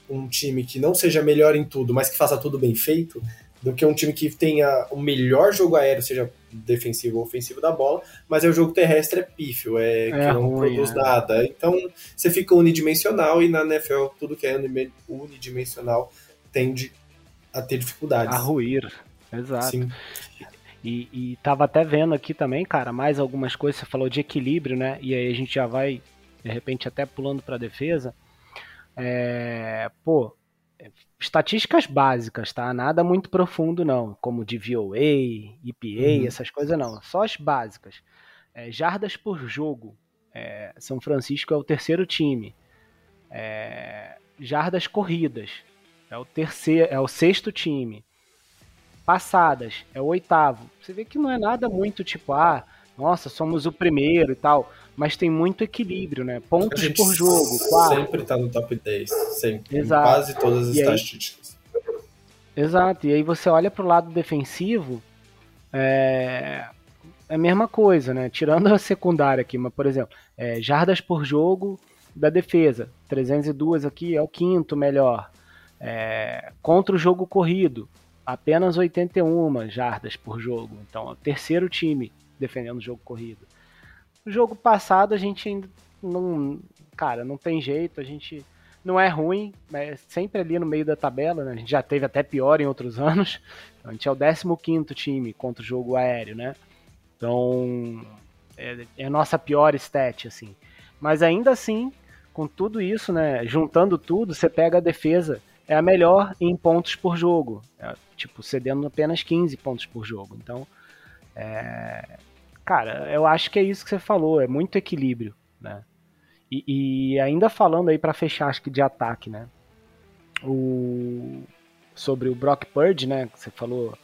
um time que não seja melhor em tudo, mas que faça tudo bem feito, do que um time que tenha o melhor jogo aéreo, seja defensivo ou ofensivo da bola, mas é o jogo terrestre é pífio, é, é que não ruim, produz é. nada. Então você fica unidimensional e na NFL tudo que é unidimensional tende a ter dificuldades. A ruir, exato. Sim. E, e tava até vendo aqui também, cara, mais algumas coisas. Você falou de equilíbrio, né? E aí a gente já vai, de repente, até pulando para defesa. É, pô, estatísticas básicas, tá? Nada muito profundo não, como de VOA, EPA, uhum. essas coisas não. Só as básicas. É, jardas por jogo. É, São Francisco é o terceiro time. É, jardas corridas é o terceiro, é o sexto time. Passadas é o oitavo. Você vê que não é nada muito tipo ah nossa, somos o primeiro e tal, mas tem muito equilíbrio, né? Pontos por jogo, quarto. Sempre tá no top 10, sempre. Exato. Em quase todas as e estatísticas. Aí... Exato, e aí você olha pro lado defensivo, é... é a mesma coisa, né? Tirando a secundária aqui, mas por exemplo, é, jardas por jogo da defesa, 302 aqui é o quinto melhor. É... contra o jogo corrido, apenas 81 jardas por jogo. Então, é o terceiro time defendendo o jogo corrido. No jogo passado, a gente ainda não. Cara, não tem jeito, a gente não é ruim, é sempre ali no meio da tabela, né? A gente já teve até pior em outros *laughs* anos. A gente é o 15 time contra o jogo aéreo, né? Então, é, é a nossa pior stat, assim. Mas ainda assim, com tudo isso, né? Juntando tudo, você pega a defesa, é a melhor em pontos por jogo. É, tipo, cedendo apenas 15 pontos por jogo. Então, é... cara, eu acho que é isso que você falou, é muito equilíbrio, né? E, e ainda falando aí para fechar, acho que de ataque, né? O sobre o Brock Purdy, né? Que você falou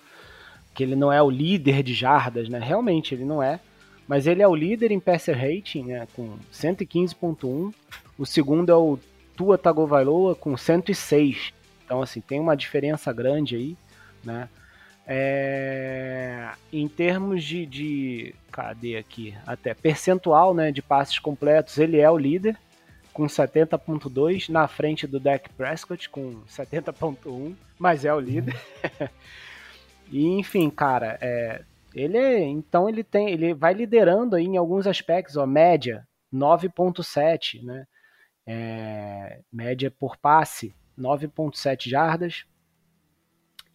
que ele não é o líder de jardas, né? Realmente ele não é, mas ele é o líder em passer rating, né? Com 115.1. O segundo é o Tua Tagovailoa com 106. Então assim tem uma diferença grande aí, né? É, em termos de, de, cadê aqui? Até percentual né de passes completos ele é o líder com 70.2 na frente do Dak Prescott com 70.1 mas é o líder. *laughs* E enfim cara é, ele é, então ele tem ele vai liderando aí em alguns aspectos ó média 9.7 né? É, média por passe 9.7 jardas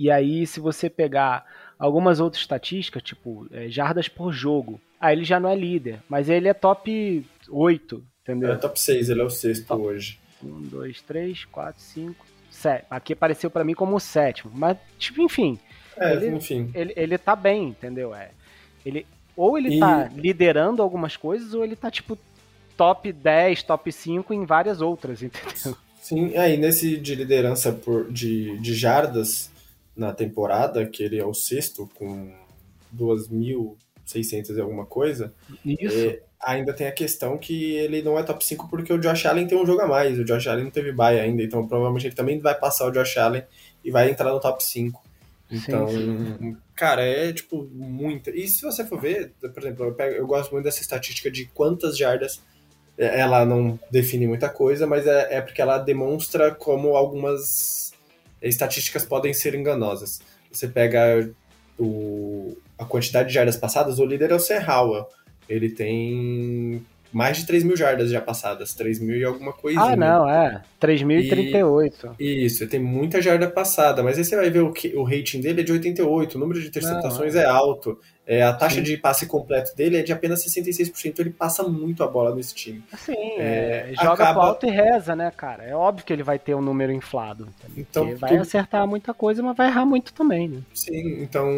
e aí, se você pegar algumas outras estatísticas, tipo é, jardas por jogo, aí ele já não é líder, mas ele é top 8, entendeu? É top 6, ele é o sexto top. hoje. 1, 2, 3, 4, 5, 7. Aqui apareceu para mim como o sétimo, mas, tipo, enfim. É, ele, enfim. Ele, ele tá bem, entendeu? É, ele, ou ele e... tá liderando algumas coisas, ou ele tá, tipo, top 10, top 5 em várias outras, *laughs* entendeu? Sim, aí é, nesse de liderança por, de, de jardas, na temporada, que ele é o sexto, com 2.600 e alguma coisa. Isso. É, ainda tem a questão que ele não é top 5 porque o Josh Allen tem um jogo a mais. O Josh Allen não teve bye ainda, então provavelmente ele também vai passar o Josh Allen e vai entrar no top 5. Então, sim, sim. cara, é tipo muita. E se você for ver, por exemplo, eu, pego, eu gosto muito dessa estatística de quantas jardas é, ela não define muita coisa, mas é, é porque ela demonstra como algumas estatísticas podem ser enganosas. Você pega o, a quantidade de jardas passadas, o líder é o Serral. Ele tem mais de 3 mil jardas já passadas, 3 mil e alguma coisa. Ah, não, é. 3.038. E, isso, tem muita jarda passada, mas aí você vai ver o, que, o rating dele é de 88, o número de interceptações é. é alto. É, a taxa Sim. de passe completo dele é de apenas 66%, ele passa muito a bola nesse time. Sim, é, joga acaba... pro alto e reza, né, cara? É óbvio que ele vai ter um número inflado. Então, ele vai acertar muita coisa, mas vai errar muito também, né? Sim, então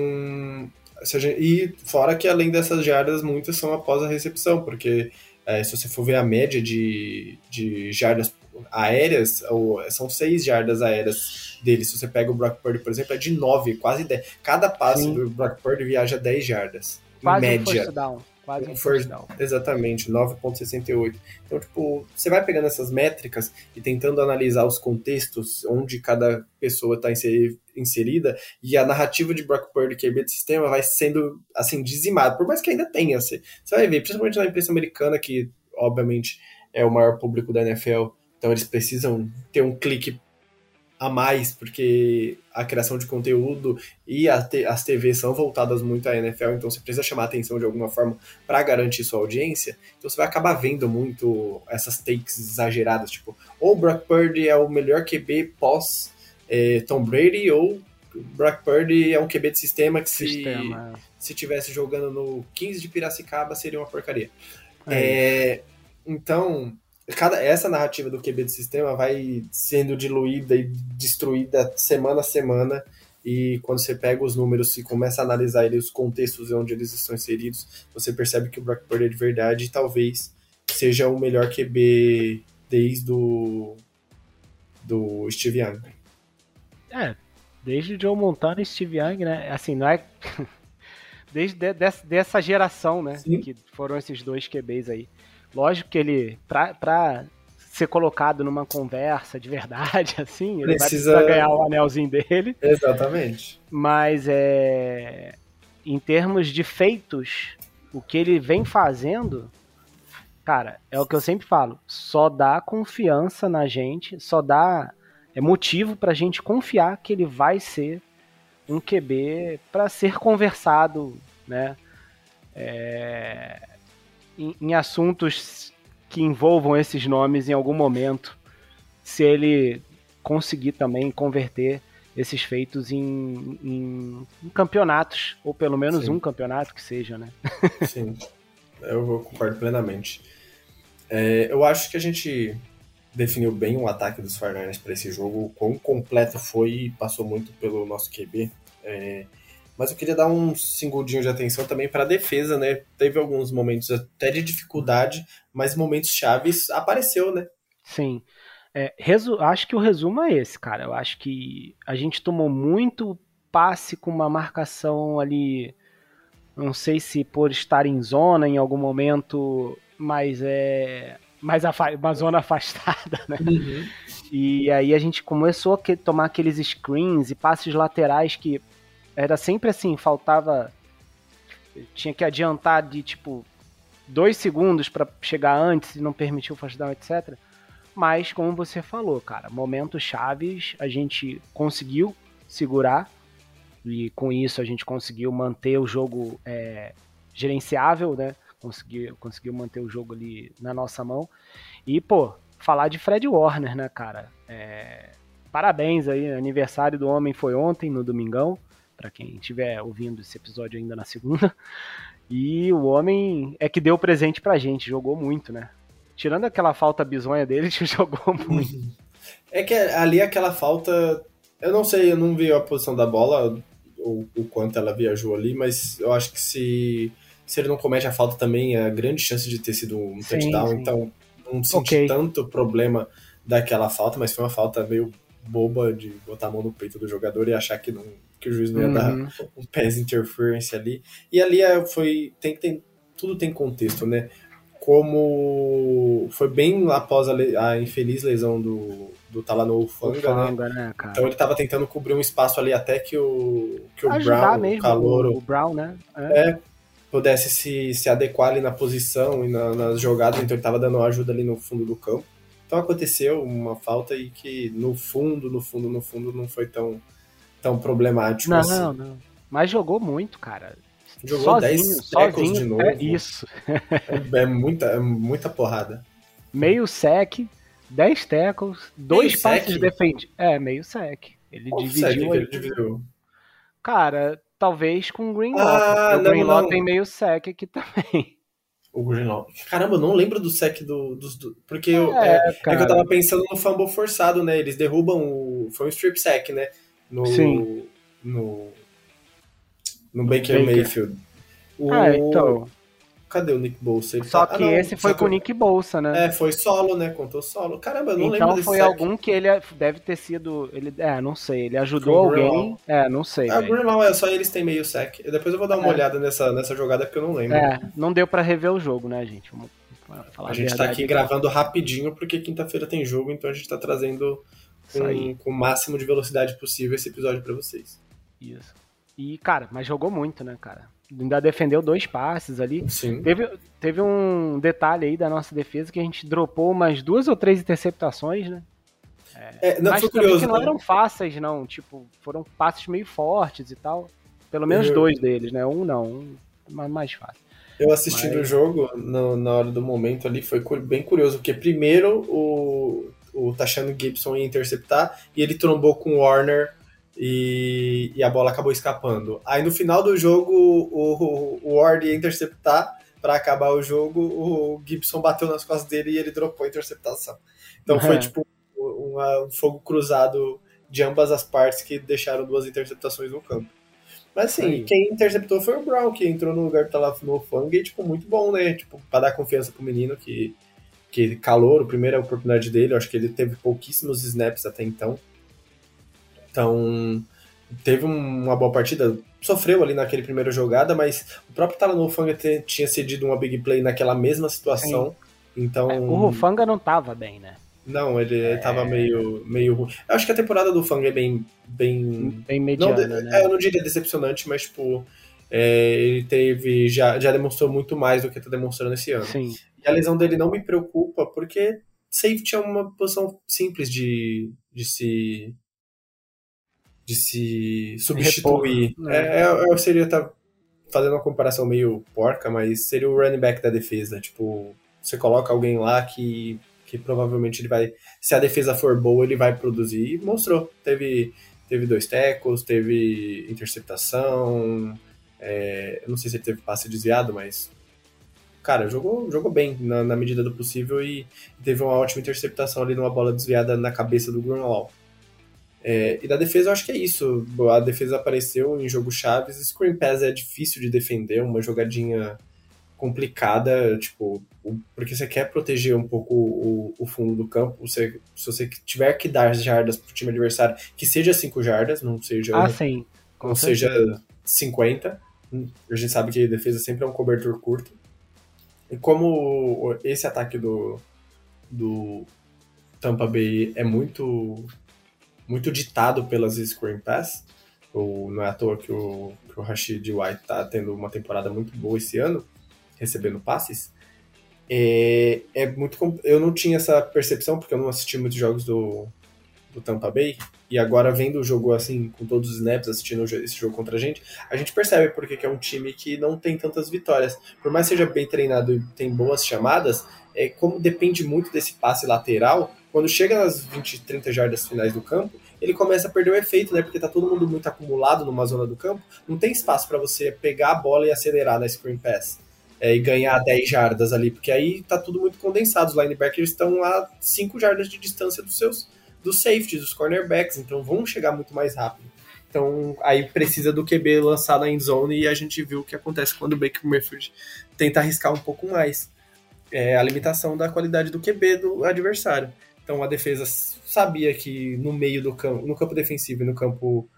e fora que além dessas jardas, muitas são após a recepção, porque é, se você for ver a média de, de jardas aéreas, ou, são seis jardas aéreas dele. Se você pega o Brock Purdy, por exemplo, é de nove, quase dez. Cada passe Sim. do Brock Purdy viaja 10 jardas. Quase média. Um first down. Quase um first down. Exatamente, 9.68. Então, tipo, você vai pegando essas métricas e tentando analisar os contextos onde cada pessoa está inserida e a narrativa de Brock Purdy, que é de sistema, vai sendo, assim, dizimada. Por mais que ainda tenha, você, você vai ver, principalmente na imprensa americana, que, obviamente, é o maior público da NFL, então eles precisam ter um clique a mais, porque a criação de conteúdo e as TVs são voltadas muito à NFL, então você precisa chamar atenção de alguma forma para garantir sua audiência. Então você vai acabar vendo muito essas takes exageradas, tipo, ou Brock Purdy é o melhor QB pós é, Tom Brady, ou Brock Purdy é um QB de sistema que se, sistema. É. se tivesse jogando no 15 de Piracicaba seria uma porcaria. É, é então, cada essa narrativa do QB de sistema vai sendo diluída e destruída semana a semana e quando você pega os números e começa a analisar ele, os contextos onde eles estão inseridos, você percebe que o Brock Purdy é de verdade e talvez seja o melhor QB desde o do Steve Young. É, desde o Joe Montana e Steve Young, né? Assim, não é *laughs* desde de, dessa geração, né? Sim. Que foram esses dois QBs aí. Lógico que ele, pra, pra ser colocado numa conversa de verdade, *laughs* assim, ele Precisa... vai ganhar o anelzinho dele. Exatamente. Mas é. Em termos de feitos, o que ele vem fazendo, cara, é o que eu sempre falo. Só dá confiança na gente, só dá é motivo pra gente confiar que ele vai ser um QB para ser conversado, né? É, em, em, assuntos que envolvam esses nomes em algum momento, se ele conseguir também converter esses feitos em, em, em campeonatos, ou pelo menos Sim. um campeonato que seja, né? *laughs* Sim, eu concordo plenamente. É, eu acho que a gente definiu bem o ataque dos 49ers para esse jogo, o quão completo foi e passou muito pelo nosso QB. É, mas eu queria dar um segundinho de atenção também para a defesa, né? Teve alguns momentos até de dificuldade, mas momentos chaves apareceu, né? Sim. É. Acho que o resumo é esse, cara. Eu acho que a gente tomou muito passe com uma marcação ali. Não sei se por estar em zona em algum momento, mas é mais uma zona *laughs* afastada, né? Uhum. E aí a gente começou a tomar aqueles screens e passes laterais que era sempre assim, faltava. Tinha que adiantar de tipo dois segundos para chegar antes e não permitir o first down, etc. Mas, como você falou, cara, momentos chaves a gente conseguiu segurar e com isso a gente conseguiu manter o jogo é, gerenciável, né? Conseguiu, conseguiu manter o jogo ali na nossa mão. E, pô, falar de Fred Warner, né, cara? É, parabéns aí, aniversário do homem foi ontem, no domingão, para quem estiver ouvindo esse episódio ainda na segunda. *laughs* E o homem é que deu presente pra gente, jogou muito, né? Tirando aquela falta bizonha dele, *laughs* jogou muito. É que ali aquela falta. Eu não sei, eu não vi a posição da bola, ou o quanto ela viajou ali, mas eu acho que se, se ele não comete a falta também, é grande chance de ter sido um sim, touchdown. Sim. Então, não senti okay. tanto problema daquela falta, mas foi uma falta meio boba de botar a mão no peito do jogador e achar que, não, que o juiz não ia uhum. dar um pass interference ali. E ali é, foi. Tem, tem, tudo tem contexto, né? como foi bem após a, a infeliz lesão do, do Talanoa Fanga, né? né então ele estava tentando cobrir um espaço ali até que o, que o Brown, mesmo, o Calouro, o Brown, né? É. é. pudesse se, se adequar ali na posição e na, nas jogadas, então ele estava dando ajuda ali no fundo do campo. Então aconteceu uma falta e que no fundo, no fundo, no fundo não foi tão, tão problemático não, assim. Não, não. Mas jogou muito, cara. Jogou 10 tackles de novo. É isso. é, é, muita, é muita porrada. Meio sec, 10 tackles, dois meio passes defendidos. É, meio sec. Ele Qual dividiu. Ele dividiu? Cara, talvez com o Greenlaw. Ah, o Greenlaw tem meio sec aqui *laughs* também. O Greenlaw. Caramba, eu não lembro do sec do, dos. Do, porque é, eu, é, é, que eu tava pensando no fumble forçado, né? Eles derrubam o. Foi um strip sec, né? No, Sim. No, no Baker, Baker. Mayfield. O... Ah, então. Cadê o Nick Bolsa? Ele só tá... que ah, não, esse foi com o Nick Bolsa, né? É, foi solo, né? Contou solo. Caramba, eu não então lembro desse foi algum que ele deve ter sido. Ele, é, não sei. Ele ajudou alguém. É, não sei. Ah, Greenlaw, é só eles têm meio sec. Depois eu vou dar uma é. olhada nessa, nessa jogada porque eu não lembro. É, não deu para rever o jogo, né, gente? Vamos falar a, a gente tá aqui gravando rapidinho porque quinta-feira tem jogo, então a gente tá trazendo com, com o máximo de velocidade possível esse episódio para vocês. Isso. E, cara, mas jogou muito, né, cara? Ainda defendeu dois passes ali. Sim. Teve, teve um detalhe aí da nossa defesa que a gente dropou umas duas ou três interceptações, né? É, não, mas foi curioso, que não né? eram fáceis, não. Tipo, foram passes meio fortes e tal. Pelo menos eu... dois deles, né? Um não, um mais fácil. Eu assistindo mas... o jogo, no, na hora do momento ali, foi bem curioso, porque primeiro o, o Tachano Gibson ia interceptar e ele trombou com o Warner e, e, a bola acabou escapando. Aí no final do jogo, o, o Ward ia interceptar para acabar o jogo, o Gibson bateu nas costas dele e ele dropou a interceptação. Então foi tipo uma, um fogo cruzado de ambas as partes que deixaram duas interceptações no campo. Mas assim, quem interceptou foi o Brown, que entrou no lugar do Talafno Fang e, tipo, muito bom, né? Tipo, pra dar confiança pro menino que, que calor, a primeira oportunidade dele, eu acho que ele teve pouquíssimos snaps até então. Então, teve uma boa partida. Sofreu ali naquele primeira jogada, mas o próprio Talanofanga tinha cedido uma big play naquela mesma situação. Sim. Então, é, o Rufanga não tava bem, né? Não, ele é... tava meio, meio ruim. Eu acho que a temporada do Fang é bem. Bem, bem mediana, não, né? É, eu não diria decepcionante, mas, tipo, é, ele teve. Já, já demonstrou muito mais do que tá demonstrando esse ano. Sim. E a lesão dele não me preocupa, porque safety é uma posição simples de, de se de se substituir. Repor, né? é, eu seria estar tá fazendo uma comparação meio porca, mas seria o running back da defesa. Tipo, você coloca alguém lá que, que provavelmente ele vai. Se a defesa for boa, ele vai produzir. E mostrou. Teve, teve dois tackles, teve interceptação. É, eu não sei se ele teve passe desviado, mas. Cara, jogou, jogou bem na, na medida do possível e teve uma ótima interceptação ali numa bola desviada na cabeça do Grunwald. É, e da defesa eu acho que é isso. A defesa apareceu em jogo chaves. Screen Pass é difícil de defender, uma jogadinha complicada, tipo, porque você quer proteger um pouco o, o fundo do campo. Você, se você tiver que dar jardas pro time adversário, que seja 5 jardas, não seja. Ah, sim. não seja 50. A gente sabe que a defesa sempre é um cobertor curto. E como esse ataque do, do Tampa Bay é muito muito ditado pelas screen pass. Ou não é à toa que o, que o Rashid White tá tendo uma temporada muito boa esse ano, recebendo passes. É, é muito. Eu não tinha essa percepção, porque eu não assisti muitos jogos do, do Tampa Bay. E agora, vendo o jogo assim, com todos os snaps, assistindo esse jogo contra a gente, a gente percebe porque que é um time que não tem tantas vitórias. Por mais que seja bem treinado e tem boas chamadas, é como depende muito desse passe lateral, quando chega nas 20, 30 jardas finais do campo, ele começa a perder o efeito, né? Porque tá todo mundo muito acumulado numa zona do campo, não tem espaço para você pegar a bola e acelerar na screen pass. É, e ganhar 10 jardas ali, porque aí tá tudo muito condensado. Os linebackers estão a 5 jardas de distância dos seus dos safeties, dos cornerbacks, então vão chegar muito mais rápido. Então aí precisa do QB lançar na endzone e a gente viu o que acontece quando o Baker Mayfield tenta arriscar um pouco mais. É a limitação da qualidade do QB do adversário. Então a defesa sabia que no meio do campo, no campo defensivo e no campo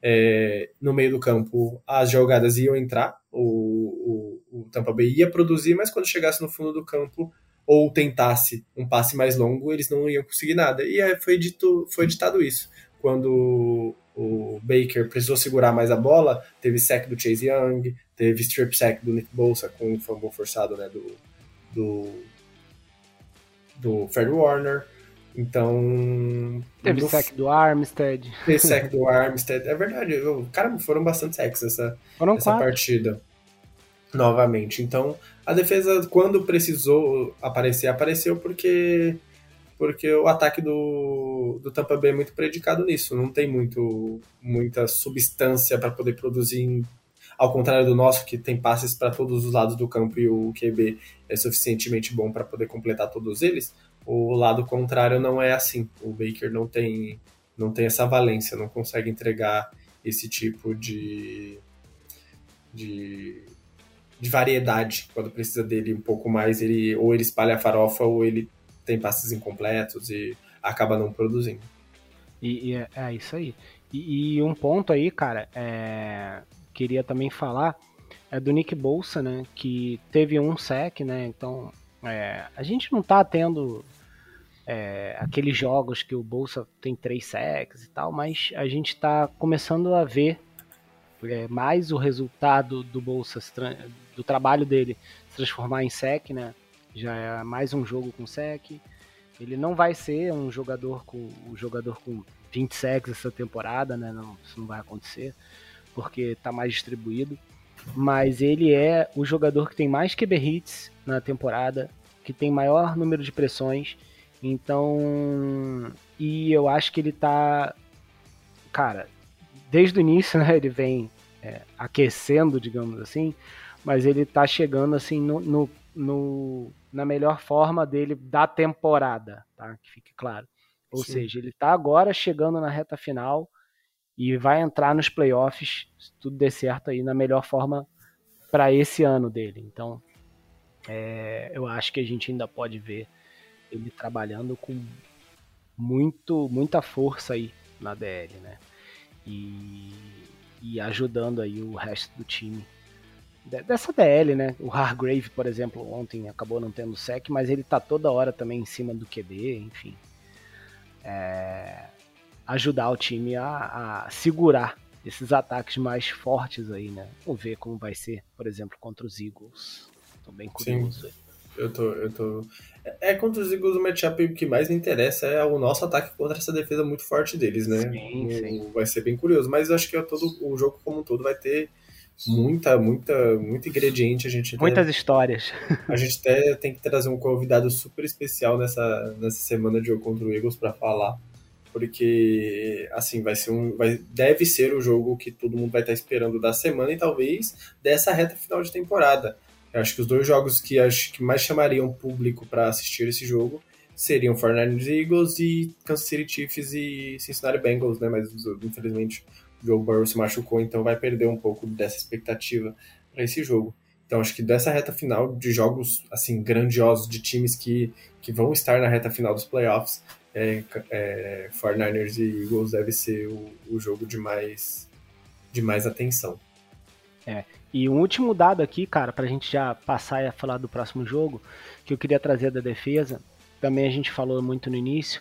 é, no meio do campo as jogadas iam entrar, o, o, o, Tampa Bay ia produzir, mas quando chegasse no fundo do campo ou tentasse um passe mais longo, eles não iam conseguir nada. E aí foi, dito, foi ditado isso. Quando o Baker precisou segurar mais a bola, teve sack do Chase Young, teve strip sack do Nick Bolsa com o fumble forçado né, do, do, do Fred Warner. Então. Teve no... sec do Armstead. Teve sec do Armstead. É verdade. Cara, foram bastante secs essa, foram essa partida. Novamente. Então, a defesa, quando precisou aparecer, apareceu porque. Porque o ataque do, do Tampa Bay é muito predicado nisso. Não tem muito, muita substância para poder produzir ao contrário do nosso, que tem passes para todos os lados do campo e o QB é suficientemente bom para poder completar todos eles, o lado contrário não é assim. O Baker não tem, não tem essa valência, não consegue entregar esse tipo de, de, de variedade. Quando precisa dele um pouco mais, ele ou ele espalha a farofa ou ele tem passes incompletos e acaba não produzindo. E, e é, é, isso aí. E, e, um ponto aí, cara, é, queria também falar é do Nick Bolsa, né? Que teve um sec, né? Então é, a gente não tá tendo é, aqueles jogos que o Bolsa tem três sacks e tal, mas a gente está começando a ver é, mais o resultado do Bolsa, do trabalho dele se transformar em sec, né? Já é mais um jogo com sec. Ele não vai ser um jogador com um jogador com 20 sacks essa temporada, né? Não, isso não vai acontecer, porque está mais distribuído. Mas ele é o jogador que tem mais QB hits na temporada, que tem maior número de pressões então, e eu acho que ele tá, cara, desde o início, né, ele vem é, aquecendo, digamos assim, mas ele tá chegando assim no, no, no, na melhor forma dele da temporada, tá? Que fique claro. Ou Sim. seja, ele tá agora chegando na reta final e vai entrar nos playoffs, se tudo der certo aí, na melhor forma para esse ano dele. Então, é, eu acho que a gente ainda pode ver ele trabalhando com muito, muita força aí na DL, né? E, e ajudando aí o resto do time dessa DL, né? O Hargrave, por exemplo, ontem acabou não tendo sec, mas ele tá toda hora também em cima do QB, enfim. É, ajudar o time a, a, segurar esses ataques mais fortes aí, né? Vamos ver como vai ser, por exemplo, contra os Eagles. Tô bem curioso. Sim. Eu tô, eu tô. É, é contra os Eagles o matchup que mais me interessa é o nosso ataque contra essa defesa muito forte deles, né? Sim, sim. Vai ser bem curioso, mas eu acho que todo, o jogo como um todo vai ter muita, muita, muito ingrediente. A gente Muitas até, histórias. *laughs* A gente até tem que trazer um convidado super especial nessa, nessa semana de jogo contra o Eagles para falar, porque assim vai ser um, vai, deve ser o jogo que todo mundo vai estar esperando da semana e talvez dessa reta final de temporada. Eu acho que os dois jogos que acho que mais chamariam público para assistir esse jogo seriam 49ers Eagles e Kansas City Chiefs e Cincinnati Bengals, né? Mas infelizmente Joe Burrow se machucou, então vai perder um pouco dessa expectativa para esse jogo. Então acho que dessa reta final de jogos assim grandiosos de times que, que vão estar na reta final dos playoffs, é, é, 49ers e Eagles deve ser o, o jogo de mais, de mais atenção. É. E um último dado aqui, cara, para a gente já passar e falar do próximo jogo, que eu queria trazer da defesa, também a gente falou muito no início,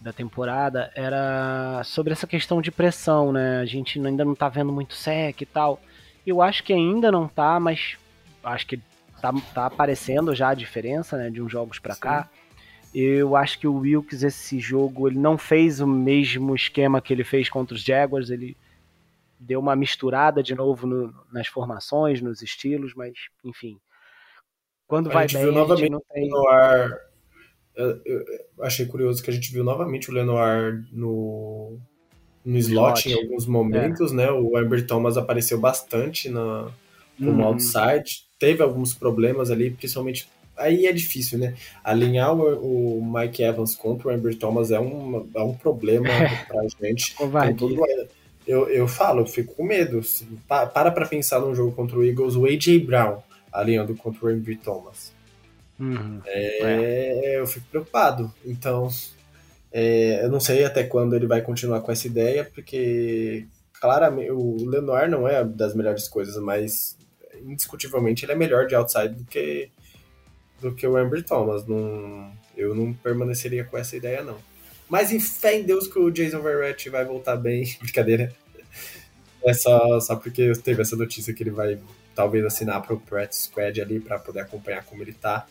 da temporada era sobre essa questão de pressão, né? A gente ainda não tá vendo muito sec e tal. Eu acho que ainda não tá, mas acho que tá, tá aparecendo já a diferença, né, de uns jogos para cá. Eu acho que o Wilkes esse jogo ele não fez o mesmo esquema que ele fez contra os Jaguars, ele deu uma misturada de novo no, nas formações, nos estilos, mas enfim. Quando a vai bem, viu a gente não tem no ar eu, achei curioso que a gente viu novamente o Lenoir no, no slot, slot. em alguns momentos, é. né? O Amber Thomas apareceu bastante na, como hum. outside. Teve alguns problemas ali, principalmente. Aí é difícil, né? Alinhar o, o Mike Evans contra o Amber Thomas é um, é um problema *laughs* pra gente. Todo, eu, eu falo, eu fico com medo. Para pra pensar num jogo contra o Eagles, o A.J. Brown alinhando contra o Amber Thomas. Uhum. É, é. Eu fico preocupado. Então, é, eu não sei até quando ele vai continuar com essa ideia, porque claramente o Lenoir não é das melhores coisas, mas indiscutivelmente ele é melhor de outside do que do que o Amber Thomas. Não, eu não permaneceria com essa ideia não. Mas em fé em Deus que o Jason Verrett vai voltar bem, *laughs* brincadeira. É só, só porque teve essa notícia que ele vai talvez assinar para o Practice Squad ali para poder acompanhar como ele tá.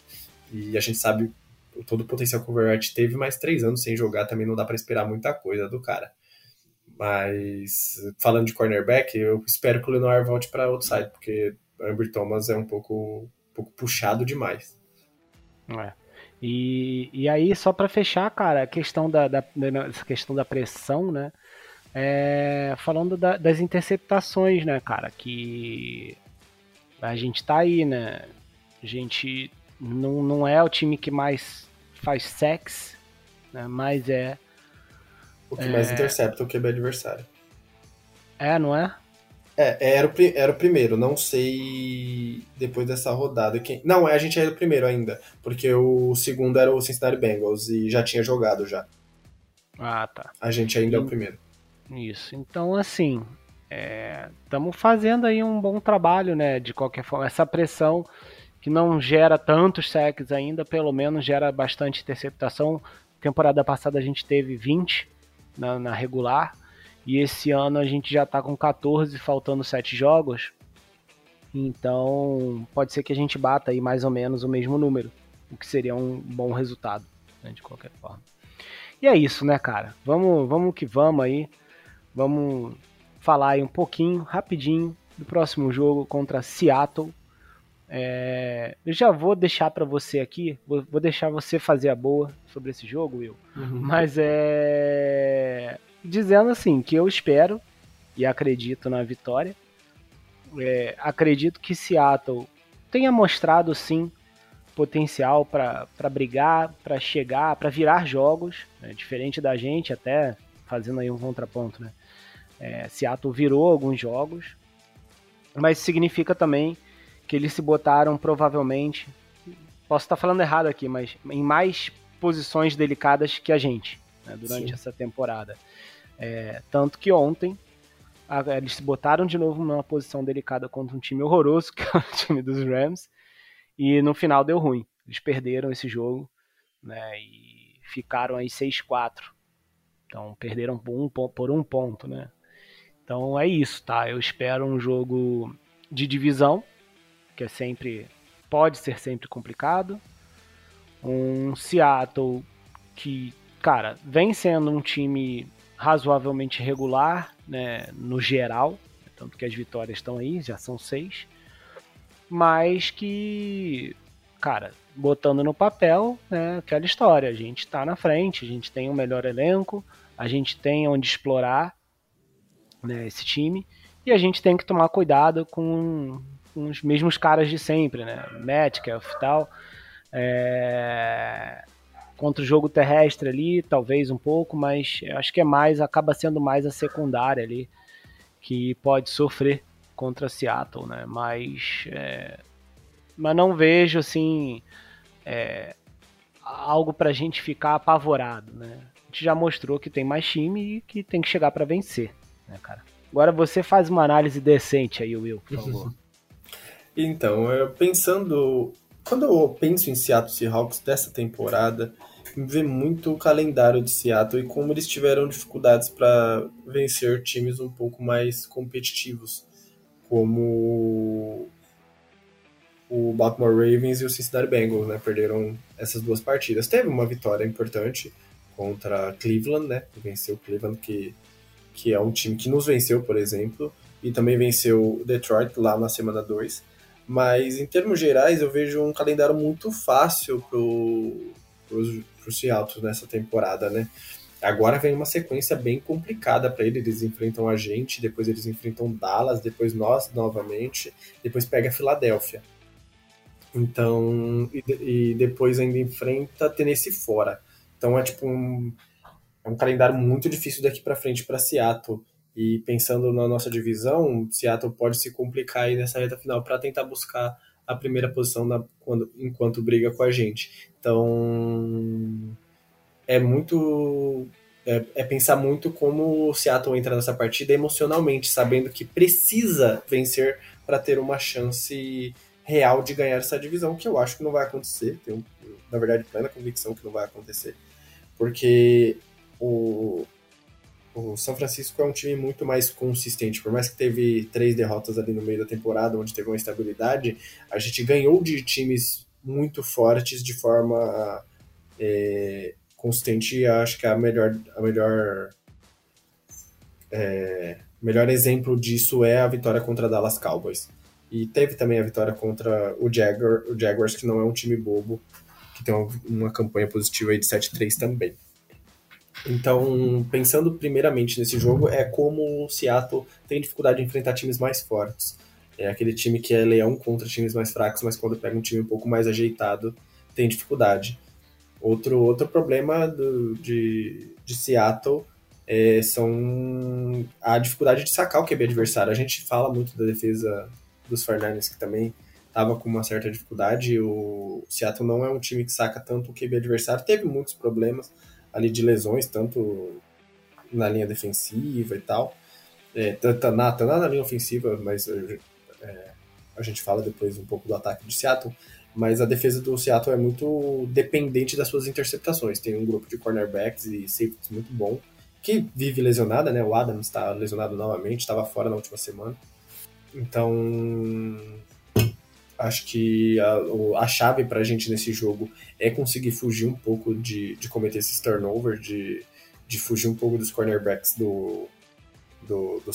E a gente sabe todo o potencial que o Verratti teve, mas três anos sem jogar também não dá para esperar muita coisa do cara. Mas falando de cornerback, eu espero que o Lenoir volte para outside, porque Amber Thomas é um pouco, um pouco puxado demais. É. E, e aí, só para fechar, cara, a questão da, da, questão da pressão, né? É, falando da, das interceptações, né, cara? Que a gente tá aí, né? A gente não, não é o time que mais faz sex, né? Mas é. O que é... mais intercepta o QB adversário. É, não é? É, era o, era o primeiro, não sei depois dessa rodada. Quem... Não, a gente era o primeiro ainda, porque o segundo era o Cincinnati Bengals e já tinha jogado já. Ah, tá. A gente ainda e... é o primeiro. Isso, então assim, estamos é, fazendo aí um bom trabalho, né? De qualquer forma, essa pressão que não gera tantos sacks ainda, pelo menos gera bastante interceptação. Temporada passada a gente teve 20 na, na regular e esse ano a gente já está com 14, faltando 7 jogos. Então pode ser que a gente bata aí mais ou menos o mesmo número, o que seria um bom resultado, né, de qualquer forma. E é isso, né, cara? Vamos, vamos que vamos aí. Vamos falar aí um pouquinho, rapidinho, do próximo jogo contra Seattle. É, eu já vou deixar para você aqui, vou, vou, deixar você fazer a boa sobre esse jogo, Will. Uhum. Mas é. Dizendo assim, que eu espero e acredito na vitória. É, acredito que Seattle tenha mostrado sim potencial para brigar, para chegar, para virar jogos, né? diferente da gente, até fazendo aí um contraponto, né? É, Seattle virou alguns jogos, mas significa também que eles se botaram provavelmente, posso estar falando errado aqui, mas em mais posições delicadas que a gente né, durante Sim. essa temporada. É, tanto que ontem a, eles se botaram de novo numa posição delicada contra um time horroroso, *laughs* que é o time dos Rams, e no final deu ruim. Eles perderam esse jogo né, e ficaram aí 6-4. Então perderam por um, por um ponto, né? Então é isso, tá? Eu espero um jogo de divisão, que é sempre pode ser sempre complicado. Um Seattle que, cara, vem sendo um time razoavelmente regular, né, no geral, tanto que as vitórias estão aí, já são seis, mas que, cara, botando no papel, né, aquela história, a gente está na frente, a gente tem um melhor elenco, a gente tem onde explorar né, esse time, e a gente tem que tomar cuidado com, com os mesmos caras de sempre, né, Metcalf e tal, é... contra o jogo terrestre ali, talvez um pouco, mas acho que é mais, acaba sendo mais a secundária ali, que pode sofrer contra Seattle, né, mas... É... Mas não vejo, assim, é, algo para a gente ficar apavorado, né? A gente já mostrou que tem mais time e que tem que chegar para vencer, né, cara? Agora você faz uma análise decente aí, Will, por favor. *laughs* então, eu pensando, quando eu penso em Seattle Seahawks dessa temporada, me vê muito o calendário de Seattle e como eles tiveram dificuldades para vencer times um pouco mais competitivos, como o Baltimore Ravens e o Cincinnati Bengals, né? Perderam essas duas partidas. Teve uma vitória importante contra Cleveland, né? Venceu Cleveland, que, que é um time que nos venceu, por exemplo, e também venceu Detroit lá na semana 2. Mas em termos gerais, eu vejo um calendário muito fácil para os Seattle nessa temporada, né? Agora vem uma sequência bem complicada para eles. Eles enfrentam a gente, depois eles enfrentam Dallas, depois nós novamente, depois pega a Filadélfia. Então, e, e, depois ainda enfrenta Tennessee fora. Então é tipo um, é um calendário muito difícil daqui para frente para Seattle. E pensando na nossa divisão, Seattle pode se complicar aí nessa reta final para tentar buscar a primeira posição na, quando, enquanto briga com a gente. Então é muito é, é, pensar muito como o Seattle entra nessa partida emocionalmente, sabendo que precisa vencer para ter uma chance real de ganhar essa divisão, que eu acho que não vai acontecer. Tenho, na verdade, plena convicção que não vai acontecer. Porque o, o São Francisco é um time muito mais consistente. Por mais que teve três derrotas ali no meio da temporada, onde teve uma estabilidade, a gente ganhou de times muito fortes de forma é, consistente. Acho que a melhor, a melhor, é, melhor exemplo disso é a vitória contra a Dallas Cowboys. E teve também a vitória contra o, Jaguar, o Jaguars, que não é um time bobo, que tem uma, campanha positiva aí de 7-3 também. Então, pensando primeiramente nesse jogo, é como o Seattle tem dificuldade de enfrentar times mais fortes. É aquele time que é leão contra times mais fracos, mas quando pega um time um pouco mais ajeitado, tem dificuldade. Outro, outro problema do, de, de Seattle é, são a dificuldade de sacar o QB adversário. A gente fala muito da defesa dos Fernandes, que também estava com uma certa dificuldade. O Seattle não é um time que saca tanto o QB adversário, teve muitos problemas ali de lesões, tanto na linha defensiva e tal, é, tanto na, tanto na linha ofensiva, mas é, a gente fala depois um pouco do ataque de Seattle, mas a defesa do Seattle é muito dependente das suas interceptações. Tem um grupo de cornerbacks e safeties muito bom, que vive lesionada, né? O Adams está lesionado novamente, estava fora na última semana. Então, acho que a, a chave para a gente nesse jogo é conseguir fugir um pouco de, de cometer esses turnovers, de, de fugir um pouco dos cornerbacks do, do, do,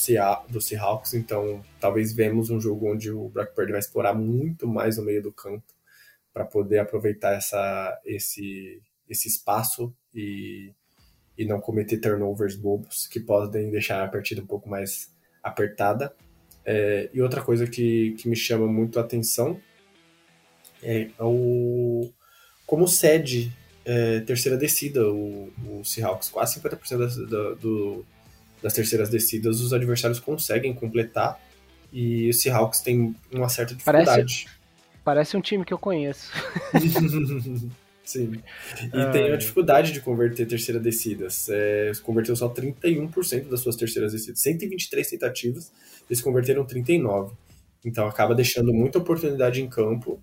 do Seahawks. Então, talvez vemos um jogo onde o Brock Purdy vai explorar muito mais o meio do campo para poder aproveitar essa, esse, esse espaço e, e não cometer turnovers bobos que podem deixar a partida um pouco mais apertada. É, e outra coisa que, que me chama muito a atenção é o como cede é, terceira descida o, o Seahawks. Quase 50% das, da, do, das terceiras descidas os adversários conseguem completar e o Seahawks tem uma certa dificuldade. Parece, parece um time que eu conheço. *laughs* Sim. E ah, tem a dificuldade de converter terceira descidas. É, converteu só 31% das suas terceiras descidas. 123 tentativas, eles converteram 39. Então acaba deixando muita oportunidade em campo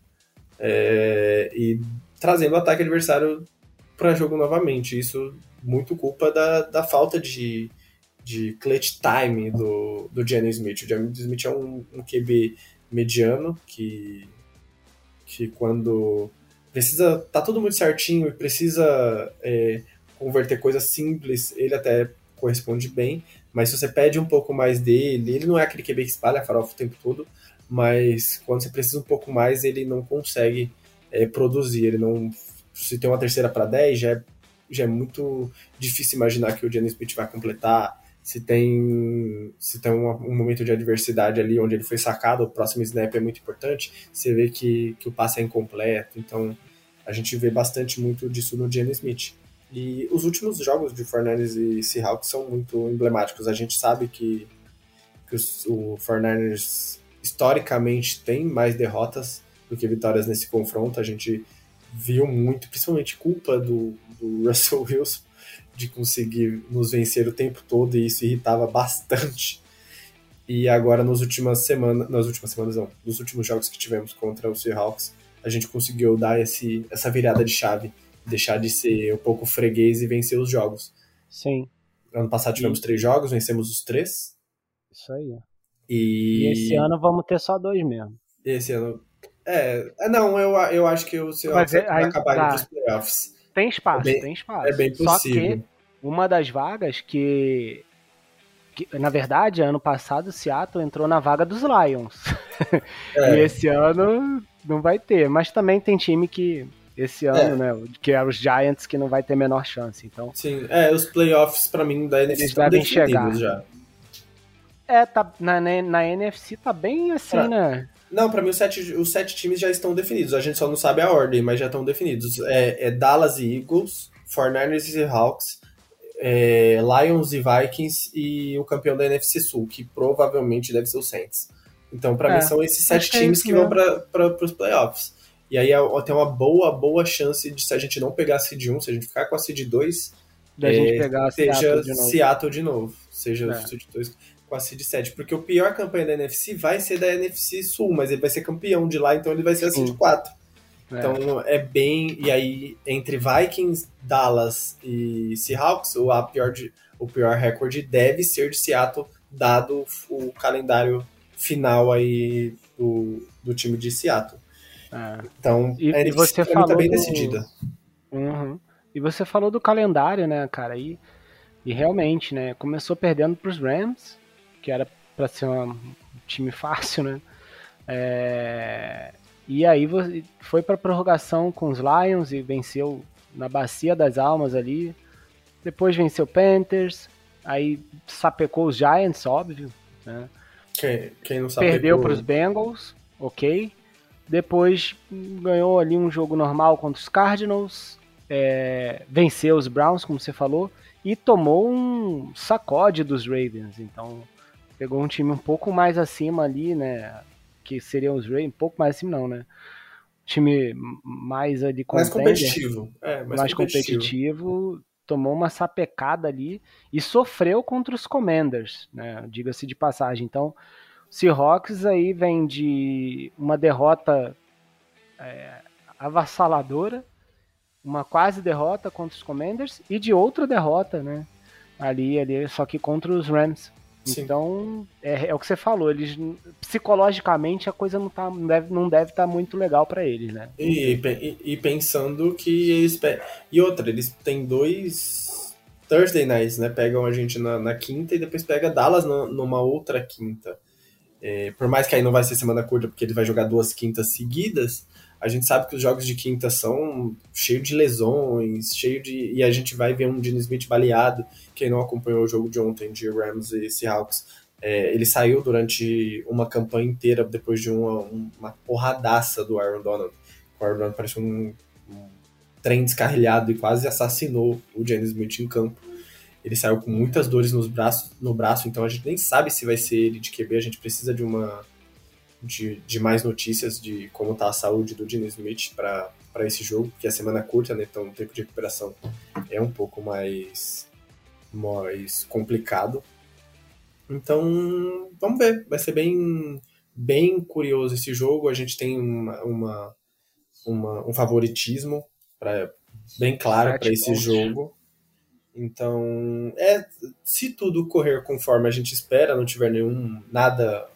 é, e trazendo o ataque adversário para jogo novamente. Isso muito culpa da, da falta de, de clutch time do, do Jenny Smith. O Jenny Smith é um, um QB mediano que que quando precisa tá tudo muito certinho e precisa é, converter coisas simples, ele até corresponde bem, mas se você pede um pouco mais dele, ele não é aquele QB que espalha farofa o tempo todo, mas quando você precisa um pouco mais, ele não consegue é, produzir, ele não se tem uma terceira para 10, já é, já é muito difícil imaginar que o Jalen Smith vai completar, se tem se tem um, um, momento de adversidade ali onde ele foi sacado, o próximo snap é muito importante, você vê que, que o passe é incompleto, então a gente vê bastante muito disso no Jalen Smith. E os últimos jogos de Fernandes e Seahawks são muito emblemáticos. A gente sabe que, que os, o Fernandes historicamente tem mais derrotas do que vitórias nesse confronto. A gente viu muito, principalmente culpa do, do *laughs* Russell Wilson de conseguir nos vencer o tempo todo e isso irritava bastante. E agora nas últimas semanas, nas últimas semanas não, nos últimos jogos que tivemos contra o Seahawks, a gente conseguiu dar esse, essa virada de chave deixar de ser um pouco freguês e vencer os jogos. Sim. Ano passado tivemos três jogos, vencemos os três. Isso aí. E... e esse ano vamos ter só dois mesmo. Esse ano. É, é não, eu, eu acho que o seu vai acabar tá. nos playoffs. Tem espaço, é bem, tem espaço. É bem possível. Só que uma das vagas que, que, na verdade, ano passado o Seattle entrou na vaga dos Lions. *laughs* É. e esse ano não vai ter. Mas também tem time que esse ano, é. né? Que é os Giants que não vai ter menor chance. Então. Sim, é, os playoffs para mim da NFC estão devem chegar. já. É, tá, na, na NFC tá bem assim, né? Não, para mim os sete, os sete times já estão definidos. A gente só não sabe a ordem, mas já estão definidos. É, é Dallas e Eagles, 49ers e Hawks, é, Lions e Vikings e o campeão da NFC Sul, que provavelmente deve ser o Saints. Então, para é, mim, são esses sete é times que, vão para os playoffs. E aí é, tem uma boa, boa chance de se a gente não pegar a Seed 1, se a gente ficar com a Seed 2, da é, gente pegar a seja Seattle de novo. Seattle de novo. Seja é. Seed 2 com a Seed 7. Porque o pior campanha da NFC vai ser da NFC Sul, mas ele vai ser campeão de lá, então ele vai ser a Seed 4. É. Então é bem. E aí, entre Vikings, Dallas e Seahawks, o, a pior de, o pior recorde deve ser de Seattle, dado o calendário final aí do, do time de Seattle. É. Então, e, a e você falou tá bem do... decidida. Uhum. E você falou do calendário, né, cara? E, e realmente, né? Começou perdendo para os Rams, que era para ser um time fácil, né? É... E aí foi para prorrogação com os Lions e venceu na bacia das almas ali. Depois venceu Panthers, aí sapecou os Giants, óbvio, né? Quem, quem não sapecou... Perdeu para os Bengals, ok. Depois ganhou ali um jogo normal contra os Cardinals, é, venceu os Browns, como você falou, e tomou um sacode dos Ravens. Então pegou um time um pouco mais acima ali, né? Que seriam os Ravens, um pouco mais acima não, né? Time mais ali mais competitivo, é, mais, mais competitivo. competitivo. tomou uma sapecada ali e sofreu contra os Commanders, né? Diga-se de passagem. Então Seahawks aí vem de uma derrota é, avassaladora, uma quase derrota contra os Commanders e de outra derrota, né? Ali, ali, só que contra os Rams. Sim. Então, é, é, o que você falou, eles psicologicamente a coisa não, tá, não deve não deve estar tá muito legal para eles, né? E, e, e, pensando que eles e outra, eles têm dois Thursday nights, né? Pegam a gente na, na quinta e depois pega Dallas numa outra quinta. É, por mais que aí não vai ser semana curta, porque ele vai jogar duas quintas seguidas, a gente sabe que os jogos de quinta são cheios de lesões, cheio de. E a gente vai ver um Dino Smith baleado. Quem não acompanhou o jogo de ontem de Rams e Seahawks, é, ele saiu durante uma campanha inteira depois de uma, uma porradaça do Aaron Donald. O Aaron Donald parece um, um trem descarrilhado e quase assassinou o Jenny Smith em campo. Ele saiu com muitas dores nos braços, no braço, então a gente nem sabe se vai ser ele de QB. A gente precisa de uma de, de mais notícias de como está a saúde do Dino Smith para esse jogo, porque a semana é curta, né? Então o tempo de recuperação é um pouco mais, mais complicado. Então, vamos ver. Vai ser bem, bem curioso esse jogo. A gente tem uma, uma, uma um favoritismo pra, bem claro para esse jogo. Então, é, se tudo correr conforme a gente espera, não tiver nenhum nada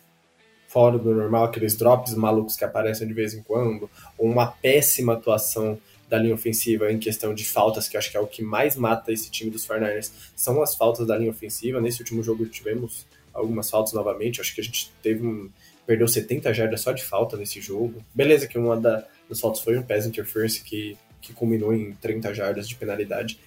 fora do normal, aqueles drops malucos que aparecem de vez em quando, ou uma péssima atuação da linha ofensiva em questão de faltas, que acho que é o que mais mata esse time dos 49ers, são as faltas da linha ofensiva. Nesse último jogo tivemos algumas faltas novamente, acho que a gente teve um, perdeu 70 jardas só de falta nesse jogo. Beleza que uma da, das faltas foi um pass interference que, que culminou em 30 jardas de penalidade,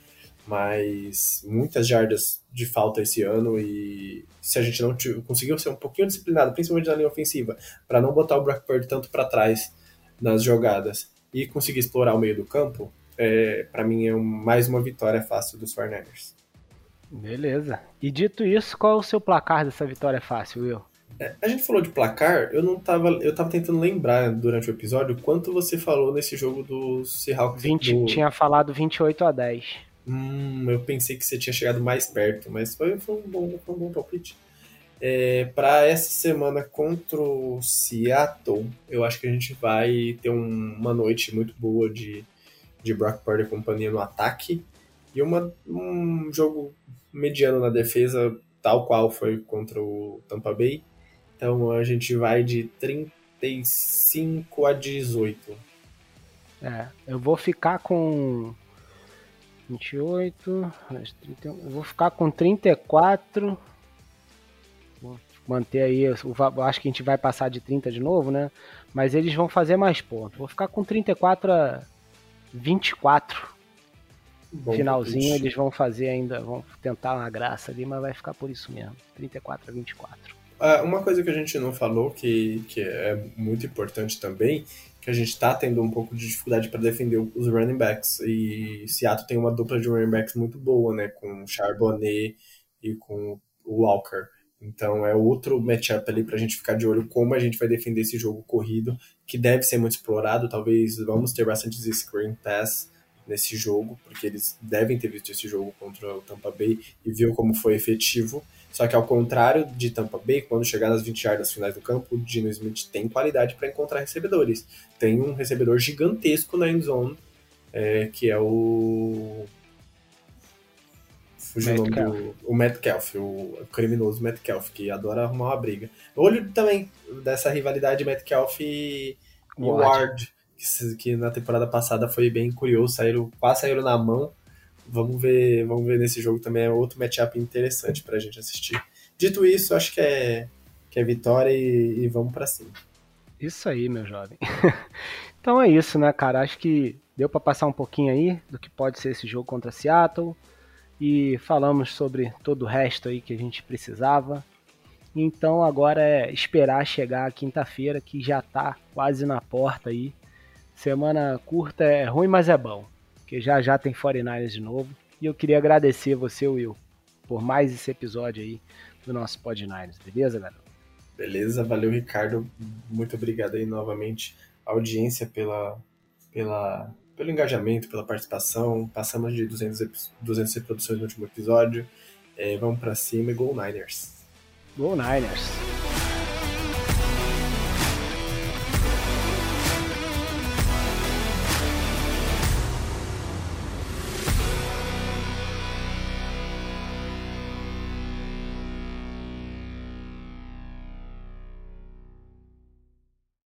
mas muitas jardas de falta esse ano e se a gente não conseguiu ser um pouquinho disciplinado, principalmente na linha ofensiva, para não botar o Brock Purdy tanto para trás nas jogadas e conseguir explorar o meio do campo, é, para mim é um, mais uma vitória fácil dos 49ers. Beleza. E dito isso, qual é o seu placar dessa vitória fácil, Will? É, a gente falou de placar, eu não tava. Eu tava tentando lembrar durante o episódio quanto você falou nesse jogo do Seahawks. 20, do... Tinha falado 28 a 10. Hum, eu pensei que você tinha chegado mais perto, mas foi, foi um, bom, foi um bom palpite. É, para essa semana contra o Seattle, eu acho que a gente vai ter um, uma noite muito boa de, de Brock Purdy e companhia no ataque e uma, um jogo mediano na defesa, tal qual foi contra o Tampa Bay. Então a gente vai de 35 a 18. É, eu vou ficar com 28, eu vou ficar com 34 manter aí. Eu acho que a gente vai passar de 30 de novo, né? Mas eles vão fazer mais pontos. Vou ficar com 34 a 24. Bom, Finalzinho eles vão fazer ainda, vão tentar uma graça ali, mas vai ficar por isso mesmo. 34 a 24. Ah, uma coisa que a gente não falou, que, que é muito importante também, que a gente está tendo um pouco de dificuldade para defender os running backs. E Seattle tem uma dupla de running backs muito boa, né? Com Charbonnet e com o Walker. Então é outro matchup ali para a gente ficar de olho como a gente vai defender esse jogo corrido, que deve ser muito explorado. Talvez vamos ter bastante screen pass nesse jogo, porque eles devem ter visto esse jogo contra o Tampa Bay e viu como foi efetivo. Só que ao contrário de Tampa Bay, quando chegar nas 20 yardas finais do campo, o Dino Smith tem qualidade para encontrar recebedores. Tem um recebedor gigantesco na end zone, é, que é o Fugiu o nome do. O Metcalf, o criminoso Metcalf, que adora arrumar uma briga. Olho também dessa rivalidade Metcalf e, e Ward, que, que, na temporada passada foi bem curioso, saíram, quase saíram na mão. Vamos ver, vamos ver nesse jogo também, é outro matchup interessante pra gente assistir. Dito isso, acho que é, que é vitória e, e vamos para cima. Isso aí, meu jovem. *laughs* então é isso, né, cara? Acho que deu para passar um pouquinho aí do que pode ser esse jogo contra Seattle e falamos sobre todo o resto aí que a gente precisava. Então agora é esperar chegar a quinta-feira que já tá quase na porta aí. Semana curta é ruim, mas é bom, porque já já tem 49ers de novo. E eu queria agradecer você, Will, por mais esse episódio aí do nosso Pod Niners, beleza, galera? Beleza, valeu, Ricardo. Muito obrigado aí novamente, audiência pela, pela pelo engajamento, pela participação. Passamos de 200, 200 reproduções no último episódio. É, vamos para cima e Go Niners. Go Niners.